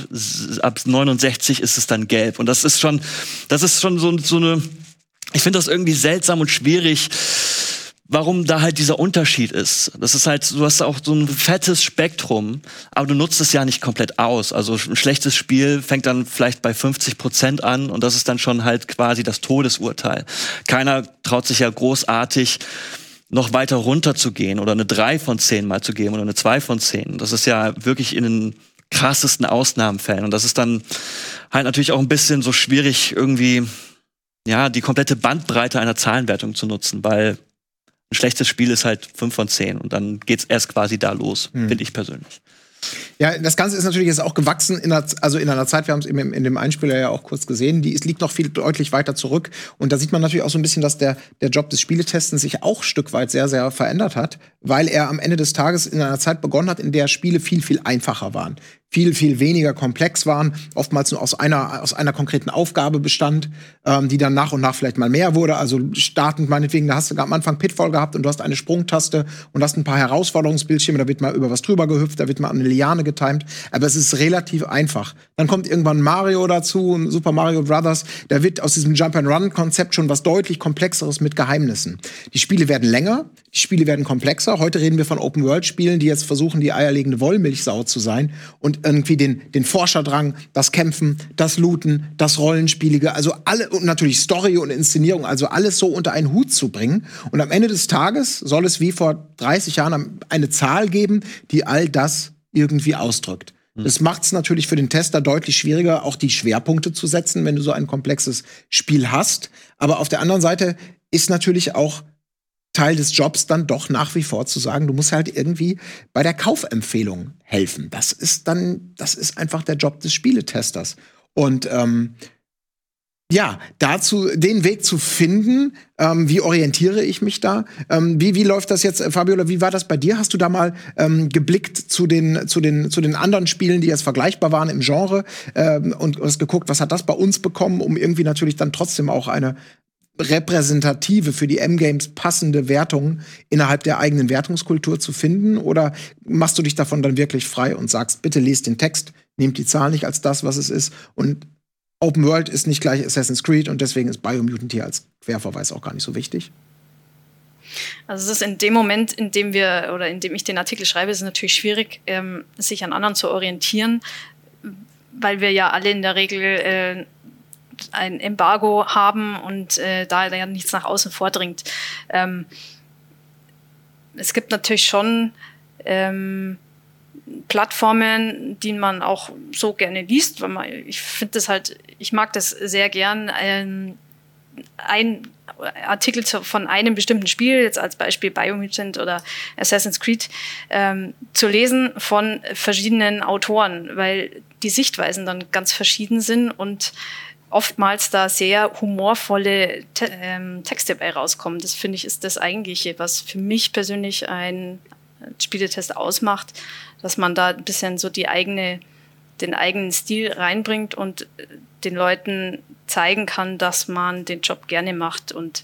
ab 69 ist es dann gelb und das ist schon das ist schon so, so eine ich finde das irgendwie seltsam und schwierig warum da halt dieser Unterschied ist. Das ist halt, du hast auch so ein fettes Spektrum, aber du nutzt es ja nicht komplett aus. Also ein schlechtes Spiel fängt dann vielleicht bei 50 Prozent an und das ist dann schon halt quasi das Todesurteil. Keiner traut sich ja großartig noch weiter runter zu gehen oder eine 3 von 10 mal zu geben oder eine 2 von 10. Das ist ja wirklich in den krassesten Ausnahmenfällen. Und das ist dann halt natürlich auch ein bisschen so schwierig, irgendwie, ja, die komplette Bandbreite einer Zahlenwertung zu nutzen, weil ein schlechtes Spiel ist halt 5 von 10 und dann geht's erst quasi da los, mhm. finde ich persönlich. Ja, das Ganze ist natürlich jetzt auch gewachsen, in einer, also in einer Zeit, wir haben es in, in dem Einspieler ja auch kurz gesehen, die es liegt noch viel deutlich weiter zurück. Und da sieht man natürlich auch so ein bisschen, dass der, der Job des Spieletestens sich auch Stück weit sehr, sehr verändert hat, weil er am Ende des Tages in einer Zeit begonnen hat, in der Spiele viel, viel einfacher waren viel, viel weniger komplex waren, oftmals nur aus einer, aus einer konkreten Aufgabe bestand, ähm, die dann nach und nach vielleicht mal mehr wurde. Also startend meinetwegen, da hast du am Anfang Pitfall gehabt und du hast eine Sprungtaste und hast ein paar Herausforderungsbildschirme, da wird mal über was drüber gehüpft, da wird mal eine Liane getimt, aber es ist relativ einfach. Dann kommt irgendwann Mario dazu, Super Mario Brothers, da wird aus diesem Jump-and-Run-Konzept schon was deutlich komplexeres mit Geheimnissen. Die Spiele werden länger, die Spiele werden komplexer. Heute reden wir von Open-World-Spielen, die jetzt versuchen, die eierlegende Wollmilchsau zu sein und irgendwie den, den Forscherdrang, das Kämpfen, das Looten, das Rollenspielige, also alle und natürlich Story und Inszenierung, also alles so unter einen Hut zu bringen. Und am Ende des Tages soll es wie vor 30 Jahren eine Zahl geben, die all das irgendwie ausdrückt. Hm. Das macht es natürlich für den Tester deutlich schwieriger, auch die Schwerpunkte zu setzen, wenn du so ein komplexes Spiel hast. Aber auf der anderen Seite ist natürlich auch Teil des Jobs dann doch nach wie vor zu sagen, du musst halt irgendwie bei der Kaufempfehlung helfen. Das ist dann, das ist einfach der Job des Spieletesters. Und ähm, ja, dazu den Weg zu finden, ähm, wie orientiere ich mich da? Ähm, wie, wie läuft das jetzt, Fabiola, wie war das bei dir? Hast du da mal ähm, geblickt zu den, zu, den, zu den anderen Spielen, die jetzt vergleichbar waren im Genre ähm, und hast geguckt, was hat das bei uns bekommen, um irgendwie natürlich dann trotzdem auch eine, repräsentative, für die M-Games passende Wertung innerhalb der eigenen Wertungskultur zu finden? Oder machst du dich davon dann wirklich frei und sagst, bitte lest den Text, nehmt die Zahl nicht als das, was es ist und Open World ist nicht gleich Assassin's Creed und deswegen ist Biomutant hier als Querverweis auch gar nicht so wichtig? Also es ist in dem Moment, in dem wir oder in dem ich den Artikel schreibe, ist es natürlich schwierig, ähm, sich an anderen zu orientieren, weil wir ja alle in der Regel äh, ein Embargo haben und äh, da ja nichts nach außen vordringt. Ähm, es gibt natürlich schon ähm, Plattformen, die man auch so gerne liest, weil man, ich finde das halt, ich mag das sehr gern, ähm, ein Artikel von einem bestimmten Spiel, jetzt als Beispiel Biomutant oder Assassin's Creed, ähm, zu lesen von verschiedenen Autoren, weil die Sichtweisen dann ganz verschieden sind und oftmals da sehr humorvolle Te ähm, Texte bei rauskommen. Das finde ich ist das eigentliche, was für mich persönlich ein Spieletest ausmacht, dass man da ein bisschen so die eigene, den eigenen Stil reinbringt und äh, den Leuten zeigen kann, dass man den Job gerne macht. Und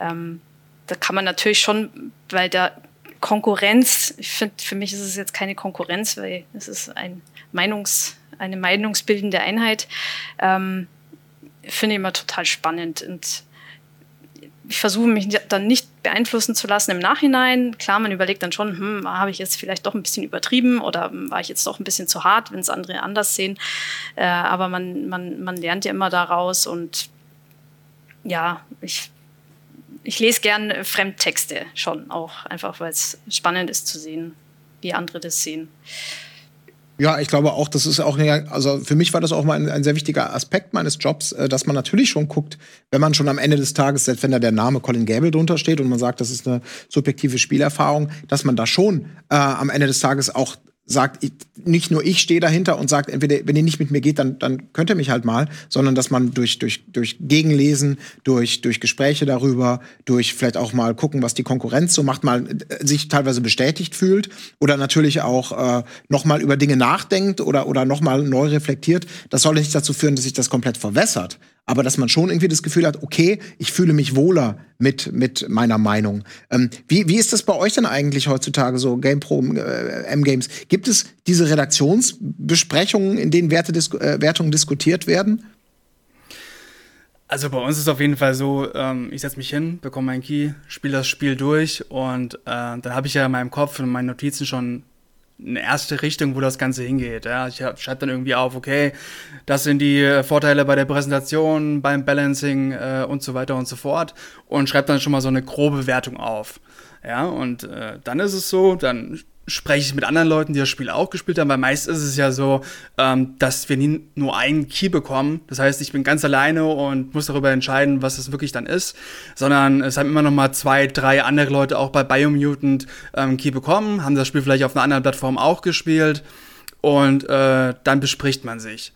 ähm, da kann man natürlich schon, weil der Konkurrenz, ich finde, für mich ist es jetzt keine Konkurrenz, weil es ist ein Meinungs, eine meinungsbildende Einheit. Ähm, finde ich immer total spannend und ich versuche mich dann nicht beeinflussen zu lassen im Nachhinein. Klar, man überlegt dann schon, hm, habe ich jetzt vielleicht doch ein bisschen übertrieben oder war ich jetzt doch ein bisschen zu hart, wenn es andere anders sehen. Äh, aber man, man, man lernt ja immer daraus und ja, ich, ich lese gern Fremdtexte schon auch, einfach weil es spannend ist zu sehen, wie andere das sehen. Ja, ich glaube auch, das ist auch, also für mich war das auch mal ein, ein, sehr wichtiger Aspekt meines Jobs, äh, dass man natürlich schon guckt, wenn man schon am Ende des Tages, selbst wenn da der Name Colin Gable drunter steht und man sagt, das ist eine subjektive Spielerfahrung, dass man da schon äh, am Ende des Tages auch sagt, ich, nicht nur ich stehe dahinter und sagt, entweder, wenn ihr nicht mit mir geht, dann, dann könnt ihr mich halt mal, sondern dass man durch, durch, durch Gegenlesen, durch, durch Gespräche darüber, durch vielleicht auch mal gucken, was die Konkurrenz so macht, mal äh, sich teilweise bestätigt fühlt oder natürlich auch äh, noch mal über Dinge nachdenkt oder, oder noch mal neu reflektiert. Das soll nicht dazu führen, dass sich das komplett verwässert, aber dass man schon irgendwie das Gefühl hat, okay, ich fühle mich wohler mit, mit meiner Meinung. Ähm, wie, wie ist das bei euch denn eigentlich heutzutage so, GamePro, äh, M-Games? Gibt es diese Redaktionsbesprechungen, in denen Werte, äh, Wertungen diskutiert werden? Also bei uns ist es auf jeden Fall so, ähm, ich setze mich hin, bekomme meinen Key, spiele das Spiel durch und äh, dann habe ich ja in meinem Kopf und meinen Notizen schon eine erste Richtung, wo das Ganze hingeht. Ja. Ich schreibe dann irgendwie auf, okay, das sind die Vorteile bei der Präsentation, beim Balancing äh, und so weiter und so fort und schreibe dann schon mal so eine grobe Wertung auf. Ja, und äh, dann ist es so, dann spreche ich mit anderen Leuten, die das Spiel auch gespielt haben, weil meist ist es ja so, ähm, dass wir nie nur einen Key bekommen. Das heißt, ich bin ganz alleine und muss darüber entscheiden, was es wirklich dann ist, sondern es haben immer noch mal zwei, drei andere Leute auch bei Biomutant ähm, Key bekommen, haben das Spiel vielleicht auf einer anderen Plattform auch gespielt und äh, dann bespricht man sich.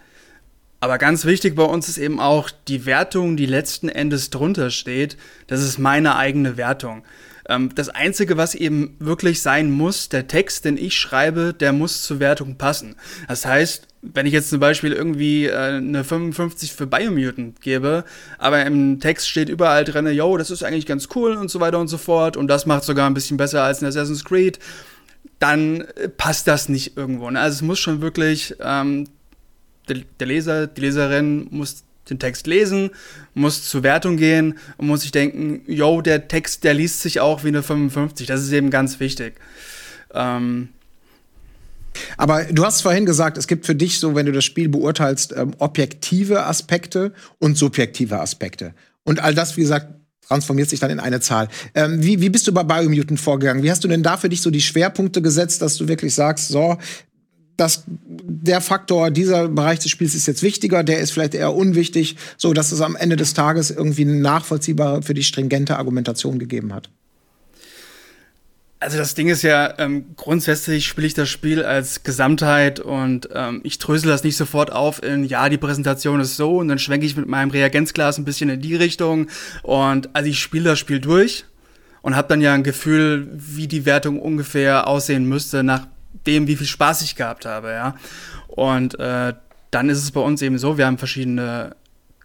Aber ganz wichtig bei uns ist eben auch die Wertung, die letzten Endes drunter steht. Das ist meine eigene Wertung. Ähm, das Einzige, was eben wirklich sein muss, der Text, den ich schreibe, der muss zur Wertung passen. Das heißt, wenn ich jetzt zum Beispiel irgendwie äh, eine 55 für Biomutant gebe, aber im Text steht überall drin, yo, das ist eigentlich ganz cool und so weiter und so fort und das macht sogar ein bisschen besser als in Assassin's Creed, dann äh, passt das nicht irgendwo. Ne? Also es muss schon wirklich, ähm, der, der Leser, die Leserin muss den Text lesen, muss zur Wertung gehen und muss sich denken, yo, der Text, der liest sich auch wie eine 55. Das ist eben ganz wichtig. Ähm aber du hast vorhin gesagt, es gibt für dich so, wenn du das Spiel beurteilst, ähm, objektive Aspekte und subjektive Aspekte. Und all das, wie gesagt, transformiert sich dann in eine Zahl. Ähm, wie, wie bist du bei Biomutant vorgegangen? Wie hast du denn da für dich so die Schwerpunkte gesetzt, dass du wirklich sagst, so, dass der Faktor, dieser Bereich des Spiels ist jetzt wichtiger, der ist vielleicht eher unwichtig, so dass es am Ende des Tages irgendwie eine nachvollziehbare, für die stringente Argumentation gegeben hat. Also das Ding ist ja, ähm, grundsätzlich spiele ich das Spiel als Gesamtheit und ähm, ich drösel das nicht sofort auf in, ja, die Präsentation ist so und dann schwenke ich mit meinem Reagenzglas ein bisschen in die Richtung und also ich spiele das Spiel durch und habe dann ja ein Gefühl, wie die Wertung ungefähr aussehen müsste nach dem, wie viel Spaß ich gehabt habe, ja. Und äh, dann ist es bei uns eben so, wir haben verschiedene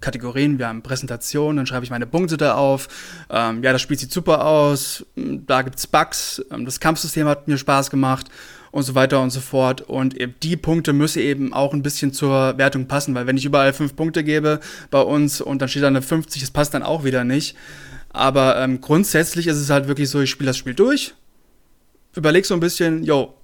Kategorien, wir haben Präsentationen, dann schreibe ich meine Punkte da auf. Ähm, ja, das Spiel sieht super aus, da gibt es Bugs, ähm, das Kampfsystem hat mir Spaß gemacht und so weiter und so fort. Und eben die Punkte müssen eben auch ein bisschen zur Wertung passen, weil wenn ich überall fünf Punkte gebe bei uns und dann steht da eine 50, das passt dann auch wieder nicht. Aber ähm, grundsätzlich ist es halt wirklich so, ich spiele das Spiel durch, überleg so ein bisschen, yo,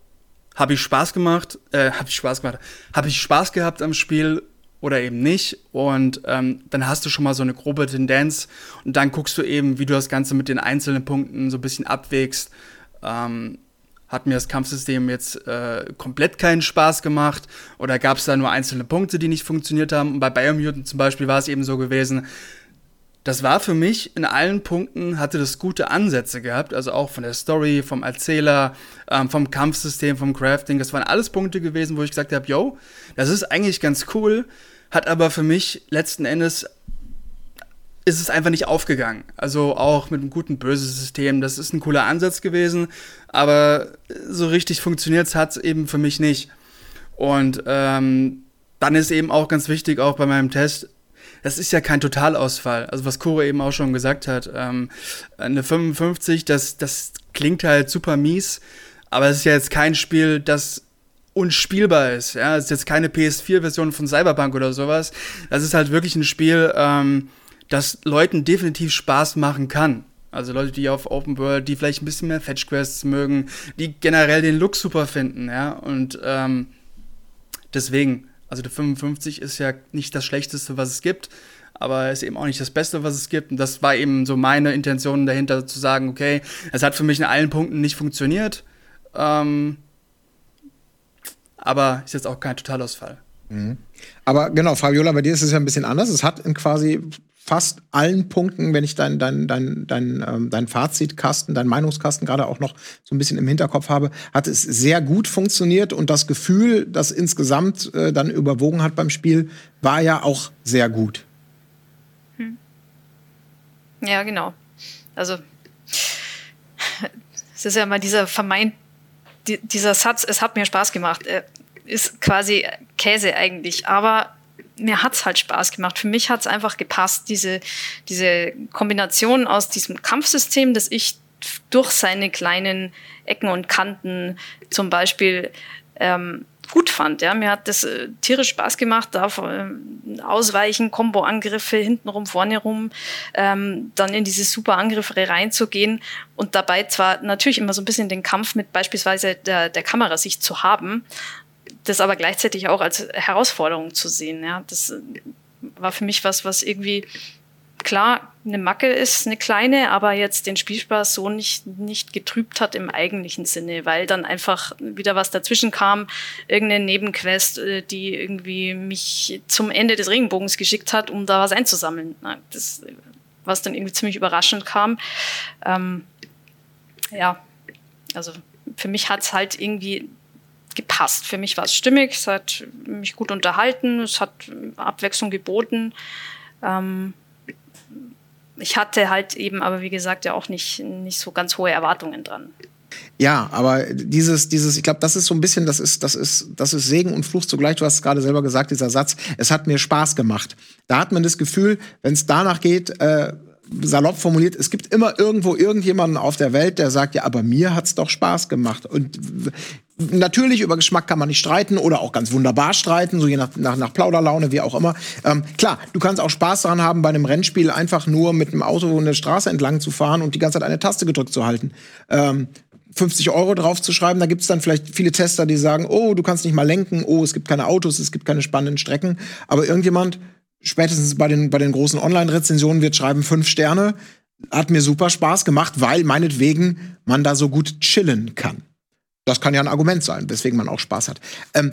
habe ich Spaß gemacht, äh, habe ich Spaß gemacht, habe ich Spaß gehabt am Spiel oder eben nicht. Und ähm, dann hast du schon mal so eine grobe Tendenz und dann guckst du eben, wie du das Ganze mit den einzelnen Punkten so ein bisschen abwägst. Ähm, hat mir das Kampfsystem jetzt äh, komplett keinen Spaß gemacht oder gab es da nur einzelne Punkte, die nicht funktioniert haben? Und bei Biomutant zum Beispiel war es eben so gewesen, das war für mich in allen Punkten, hatte das gute Ansätze gehabt, also auch von der Story, vom Erzähler, ähm, vom Kampfsystem, vom Crafting. Das waren alles Punkte gewesen, wo ich gesagt habe, yo, das ist eigentlich ganz cool, hat aber für mich letzten Endes ist es einfach nicht aufgegangen. Also auch mit einem guten Böse-System, das ist ein cooler Ansatz gewesen, aber so richtig funktioniert hat es eben für mich nicht. Und ähm, dann ist eben auch ganz wichtig, auch bei meinem Test, das ist ja kein Totalausfall. Also was Kuro eben auch schon gesagt hat, ähm, eine 55, das, das klingt halt super mies, aber es ist ja jetzt kein Spiel, das unspielbar ist. Ja, es ist jetzt keine PS4-Version von Cyberpunk oder sowas. Das ist halt wirklich ein Spiel, ähm, das Leuten definitiv Spaß machen kann. Also Leute, die auf Open World, die vielleicht ein bisschen mehr Fetch Quests mögen, die generell den Look super finden, ja. Und ähm, deswegen, also der 55 ist ja nicht das Schlechteste, was es gibt, aber ist eben auch nicht das Beste, was es gibt. Und das war eben so meine Intention dahinter, zu sagen, okay, es hat für mich in allen Punkten nicht funktioniert, ähm, aber ist jetzt auch kein Totalausfall. Mhm. Aber genau, Fabiola, bei dir ist es ja ein bisschen anders. Es hat quasi fast allen Punkten, wenn ich dein, dein, dein, dein, ähm, dein Fazitkasten, dein Meinungskasten gerade auch noch so ein bisschen im Hinterkopf habe, hat es sehr gut funktioniert und das Gefühl, das insgesamt äh, dann überwogen hat beim Spiel, war ja auch sehr gut. Hm. Ja, genau. Also es ist ja immer dieser vermeint, dieser Satz, es hat mir Spaß gemacht, äh, ist quasi Käse eigentlich. Aber mir hat es halt Spaß gemacht. Für mich hat es einfach gepasst, diese, diese Kombination aus diesem Kampfsystem, das ich durch seine kleinen Ecken und Kanten zum Beispiel ähm, gut fand. Ja, mir hat das äh, tierisch Spaß gemacht, da äh, ausweichen, Combo-Angriffe hintenrum, vorne rum, ähm, dann in diese super Angriffe reinzugehen und dabei zwar natürlich immer so ein bisschen den Kampf mit beispielsweise der, der Kamera sich zu haben, das aber gleichzeitig auch als Herausforderung zu sehen. Ja, das äh, war für mich was, was irgendwie klar, eine Macke ist eine kleine, aber jetzt den Spielspaß so nicht, nicht getrübt hat im eigentlichen Sinne, weil dann einfach wieder was dazwischen kam, irgendeine Nebenquest, äh, die irgendwie mich zum Ende des Regenbogens geschickt hat, um da was einzusammeln. Das, was dann irgendwie ziemlich überraschend kam. Ähm, ja, also für mich hat es halt irgendwie gepasst. Für mich war es stimmig, es hat mich gut unterhalten, es hat Abwechslung geboten. Ähm, ich hatte halt eben, aber wie gesagt, ja auch nicht, nicht so ganz hohe Erwartungen dran. Ja, aber dieses, dieses, ich glaube, das ist so ein bisschen, das ist, das ist, das ist Segen und Fluch zugleich. Du hast es gerade selber gesagt, dieser Satz. Es hat mir Spaß gemacht. Da hat man das Gefühl, wenn es danach geht, äh, salopp formuliert, es gibt immer irgendwo irgendjemanden auf der Welt, der sagt, ja, aber mir hat's doch Spaß gemacht. Und natürlich über Geschmack kann man nicht streiten oder auch ganz wunderbar streiten, so je nach, nach, nach Plauderlaune, wie auch immer. Ähm, klar, du kannst auch Spaß daran haben, bei einem Rennspiel einfach nur mit einem Auto eine Straße entlang zu fahren und die ganze Zeit eine Taste gedrückt zu halten. Ähm, 50 Euro drauf zu schreiben, da gibt's dann vielleicht viele Tester, die sagen, oh, du kannst nicht mal lenken, oh, es gibt keine Autos, es gibt keine spannenden Strecken. Aber irgendjemand spätestens bei den, bei den großen Online-Rezensionen wird schreiben fünf Sterne. Hat mir super Spaß gemacht, weil meinetwegen man da so gut chillen kann. Das kann ja ein Argument sein, weswegen man auch Spaß hat. Ähm,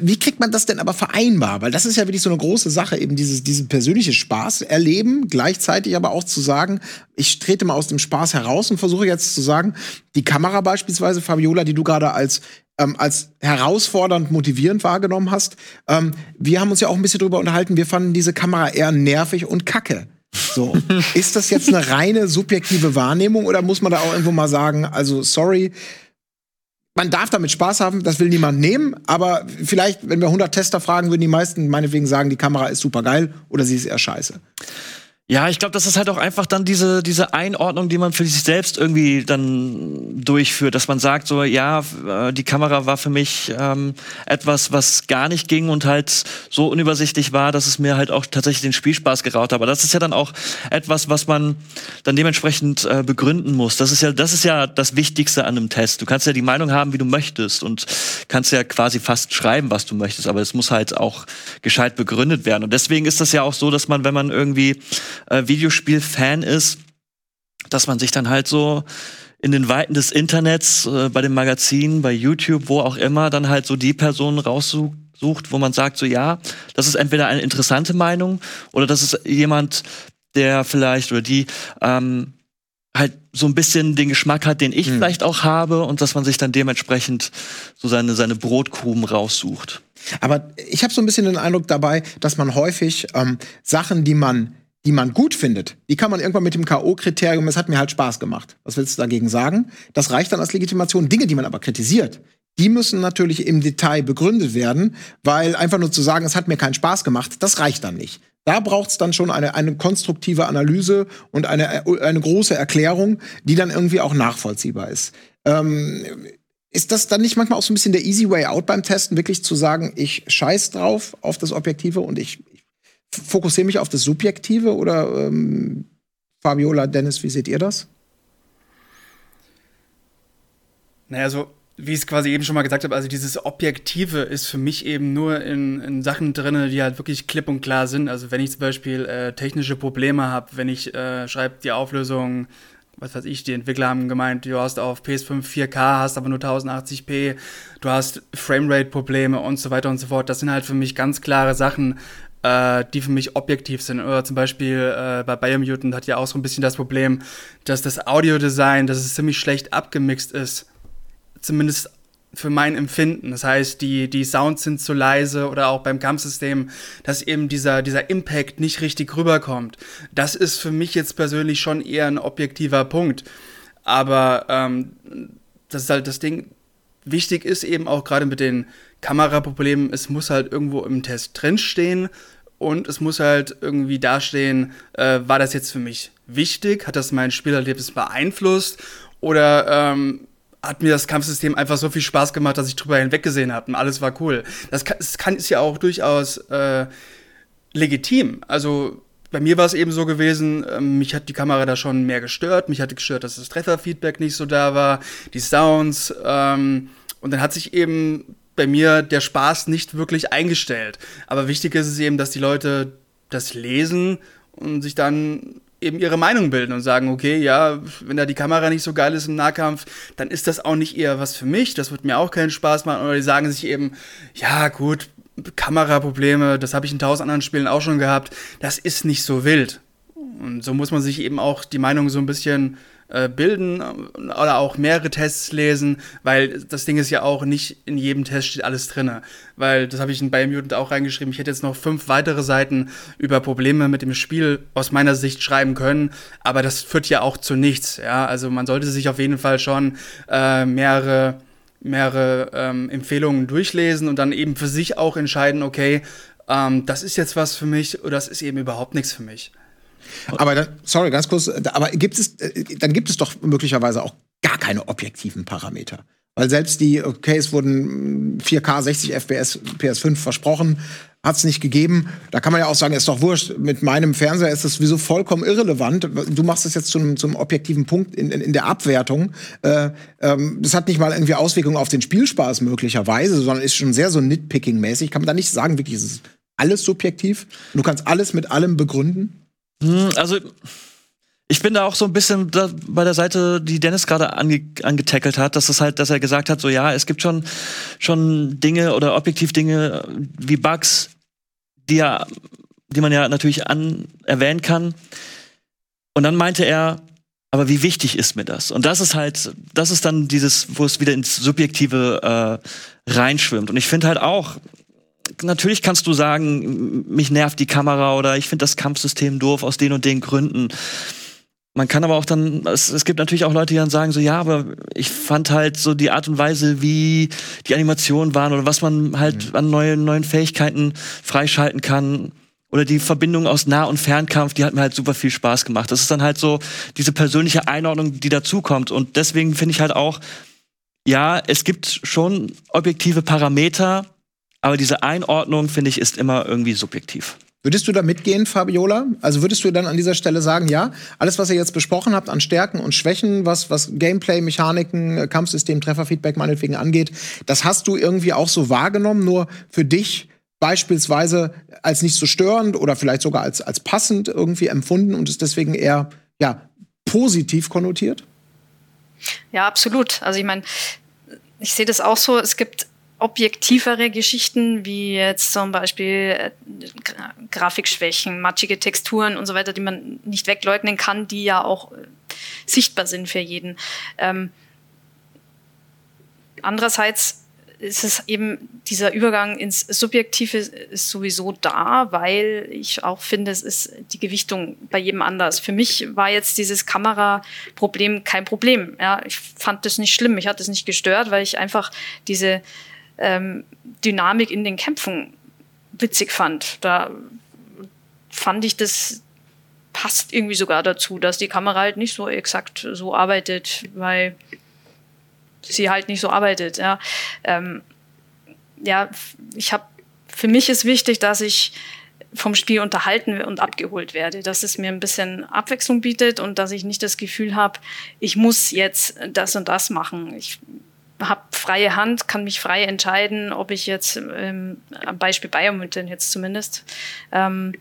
wie kriegt man das denn aber vereinbar? Weil das ist ja wirklich so eine große Sache, eben dieses, dieses persönliche Spaß erleben, gleichzeitig aber auch zu sagen, ich trete mal aus dem Spaß heraus und versuche jetzt zu sagen, die Kamera beispielsweise, Fabiola, die du gerade als ähm, als herausfordernd motivierend wahrgenommen hast. Ähm, wir haben uns ja auch ein bisschen drüber unterhalten, wir fanden diese Kamera eher nervig und kacke. So, ist das jetzt eine reine subjektive Wahrnehmung oder muss man da auch irgendwo mal sagen, also sorry, man darf damit Spaß haben, das will niemand nehmen, aber vielleicht, wenn wir 100 Tester fragen, würden die meisten meinetwegen sagen, die Kamera ist super geil oder sie ist eher scheiße. Ja, ich glaube, das ist halt auch einfach dann diese, diese Einordnung, die man für sich selbst irgendwie dann durchführt, dass man sagt, so, ja, äh, die Kamera war für mich ähm, etwas, was gar nicht ging und halt so unübersichtlich war, dass es mir halt auch tatsächlich den Spielspaß geraucht hat. Aber das ist ja dann auch etwas, was man dann dementsprechend äh, begründen muss. Das ist ja, das ist ja das Wichtigste an einem Test. Du kannst ja die Meinung haben, wie du möchtest und kannst ja quasi fast schreiben, was du möchtest, aber es muss halt auch gescheit begründet werden. Und deswegen ist das ja auch so, dass man, wenn man irgendwie äh, Videospiel-Fan ist, dass man sich dann halt so in den Weiten des Internets, äh, bei den Magazinen, bei YouTube, wo auch immer, dann halt so die Personen raussucht, wo man sagt, so ja, das ist entweder eine interessante Meinung oder das ist jemand, der vielleicht oder die ähm, halt so ein bisschen den Geschmack hat, den ich hm. vielleicht auch habe und dass man sich dann dementsprechend so seine, seine Brotkrumen raussucht. Aber ich habe so ein bisschen den Eindruck dabei, dass man häufig ähm, Sachen, die man die man gut findet, die kann man irgendwann mit dem K.O.-Kriterium, es hat mir halt Spaß gemacht. Was willst du dagegen sagen? Das reicht dann als Legitimation. Dinge, die man aber kritisiert, die müssen natürlich im Detail begründet werden, weil einfach nur zu sagen, es hat mir keinen Spaß gemacht, das reicht dann nicht. Da braucht es dann schon eine, eine konstruktive Analyse und eine, eine große Erklärung, die dann irgendwie auch nachvollziehbar ist. Ähm, ist das dann nicht manchmal auch so ein bisschen der easy way out beim Testen, wirklich zu sagen, ich scheiß drauf auf das Objektive und ich, fokussiere mich auf das Subjektive oder ähm, Fabiola, Dennis, wie seht ihr das? Naja, also wie ich es quasi eben schon mal gesagt habe, also dieses Objektive ist für mich eben nur in, in Sachen drin, die halt wirklich klipp und klar sind. Also wenn ich zum Beispiel äh, technische Probleme habe, wenn ich äh, schreibe die Auflösung, was weiß ich, die Entwickler haben gemeint, du hast auf PS5 4K, hast aber nur 1080p, du hast Framerate-Probleme und so weiter und so fort. Das sind halt für mich ganz klare Sachen, äh, die für mich objektiv sind. Oder zum Beispiel äh, bei Biomutant hat ja auch so ein bisschen das Problem, dass das Audiodesign, dass es ziemlich schlecht abgemixt ist. Zumindest für mein Empfinden. Das heißt, die, die Sounds sind zu leise oder auch beim Kampfsystem, dass eben dieser, dieser Impact nicht richtig rüberkommt. Das ist für mich jetzt persönlich schon eher ein objektiver Punkt. Aber ähm, das ist halt das Ding. Wichtig ist eben auch gerade mit den Kameraproblem, es muss halt irgendwo im Test drinstehen und es muss halt irgendwie dastehen, äh, war das jetzt für mich wichtig, hat das mein Spielerlebnis beeinflusst oder ähm, hat mir das Kampfsystem einfach so viel Spaß gemacht, dass ich drüber hinweggesehen habe und alles war cool. Das kann, das kann ist ja auch durchaus äh, legitim. Also bei mir war es eben so gewesen, äh, mich hat die Kamera da schon mehr gestört. Mich hatte gestört, dass das Trefferfeedback nicht so da war, die Sounds. Ähm, und dann hat sich eben bei mir der Spaß nicht wirklich eingestellt. Aber wichtig ist es eben, dass die Leute das lesen und sich dann eben ihre Meinung bilden und sagen, okay, ja, wenn da die Kamera nicht so geil ist im Nahkampf, dann ist das auch nicht eher was für mich, das wird mir auch keinen Spaß machen. Oder die sagen sich eben, ja, gut, Kameraprobleme, das habe ich in tausend anderen Spielen auch schon gehabt, das ist nicht so wild. Und so muss man sich eben auch die Meinung so ein bisschen äh, bilden oder auch mehrere Tests lesen, weil das Ding ist ja auch nicht in jedem Test steht alles drin. Weil das habe ich in Biomutant auch reingeschrieben. Ich hätte jetzt noch fünf weitere Seiten über Probleme mit dem Spiel aus meiner Sicht schreiben können, aber das führt ja auch zu nichts. Ja, also man sollte sich auf jeden Fall schon äh, mehrere mehrere ähm, Empfehlungen durchlesen und dann eben für sich auch entscheiden, okay, ähm, das ist jetzt was für mich oder das ist eben überhaupt nichts für mich. Aber dann, sorry, ganz kurz, aber gibt es, äh, dann gibt es doch möglicherweise auch gar keine objektiven Parameter. Weil selbst die, okay, es wurden 4K 60 FPS PS5 versprochen, hat es nicht gegeben. Da kann man ja auch sagen, ist doch wurscht. Mit meinem Fernseher ist das sowieso vollkommen irrelevant. Du machst es jetzt zum, zum objektiven Punkt in, in, in der Abwertung. Äh, ähm, das hat nicht mal irgendwie Auswirkungen auf den Spielspaß möglicherweise, sondern ist schon sehr so nitpicking-mäßig. Kann man da nicht sagen, wirklich, ist es alles subjektiv? Du kannst alles mit allem begründen? Hm, also ich bin da auch so ein bisschen bei der Seite, die Dennis gerade ange angetackelt hat, dass es halt, dass er gesagt hat, so ja, es gibt schon schon Dinge oder objektiv Dinge wie Bugs, die ja, die man ja natürlich an erwähnen kann. Und dann meinte er, aber wie wichtig ist mir das? Und das ist halt, das ist dann dieses, wo es wieder ins Subjektive äh, reinschwimmt. Und ich finde halt auch, natürlich kannst du sagen, mich nervt die Kamera oder ich finde das Kampfsystem doof aus den und den Gründen. Man kann aber auch dann, es, es, gibt natürlich auch Leute, die dann sagen so, ja, aber ich fand halt so die Art und Weise, wie die Animationen waren oder was man halt mhm. an neuen, neuen Fähigkeiten freischalten kann oder die Verbindung aus Nah- und Fernkampf, die hat mir halt super viel Spaß gemacht. Das ist dann halt so diese persönliche Einordnung, die dazukommt und deswegen finde ich halt auch, ja, es gibt schon objektive Parameter, aber diese Einordnung, finde ich, ist immer irgendwie subjektiv. Würdest du da mitgehen, Fabiola? Also würdest du dann an dieser Stelle sagen, ja, alles, was ihr jetzt besprochen habt an Stärken und Schwächen, was, was Gameplay, Mechaniken, Kampfsystem, Trefferfeedback meinetwegen angeht, das hast du irgendwie auch so wahrgenommen, nur für dich beispielsweise als nicht so störend oder vielleicht sogar als, als passend irgendwie empfunden und ist deswegen eher ja, positiv konnotiert? Ja, absolut. Also ich meine, ich sehe das auch so, es gibt objektivere Geschichten, wie jetzt zum Beispiel äh, Grafikschwächen, matschige Texturen und so weiter, die man nicht wegleugnen kann, die ja auch äh, sichtbar sind für jeden. Ähm, andererseits ist es eben dieser Übergang ins Subjektive ist sowieso da, weil ich auch finde, es ist die Gewichtung bei jedem anders. Für mich war jetzt dieses Kameraproblem kein Problem. Ja, ich fand das nicht schlimm, mich hat das nicht gestört, weil ich einfach diese ähm, Dynamik in den Kämpfen witzig fand. Da fand ich, das passt irgendwie sogar dazu, dass die Kamera halt nicht so exakt so arbeitet, weil sie halt nicht so arbeitet. Ja, ähm, ja ich habe, für mich ist wichtig, dass ich vom Spiel unterhalten und abgeholt werde, dass es mir ein bisschen Abwechslung bietet und dass ich nicht das Gefühl habe, ich muss jetzt das und das machen. Ich habe freie Hand, kann mich frei entscheiden, ob ich jetzt, ähm, am Beispiel Biomutant jetzt zumindest, ähm,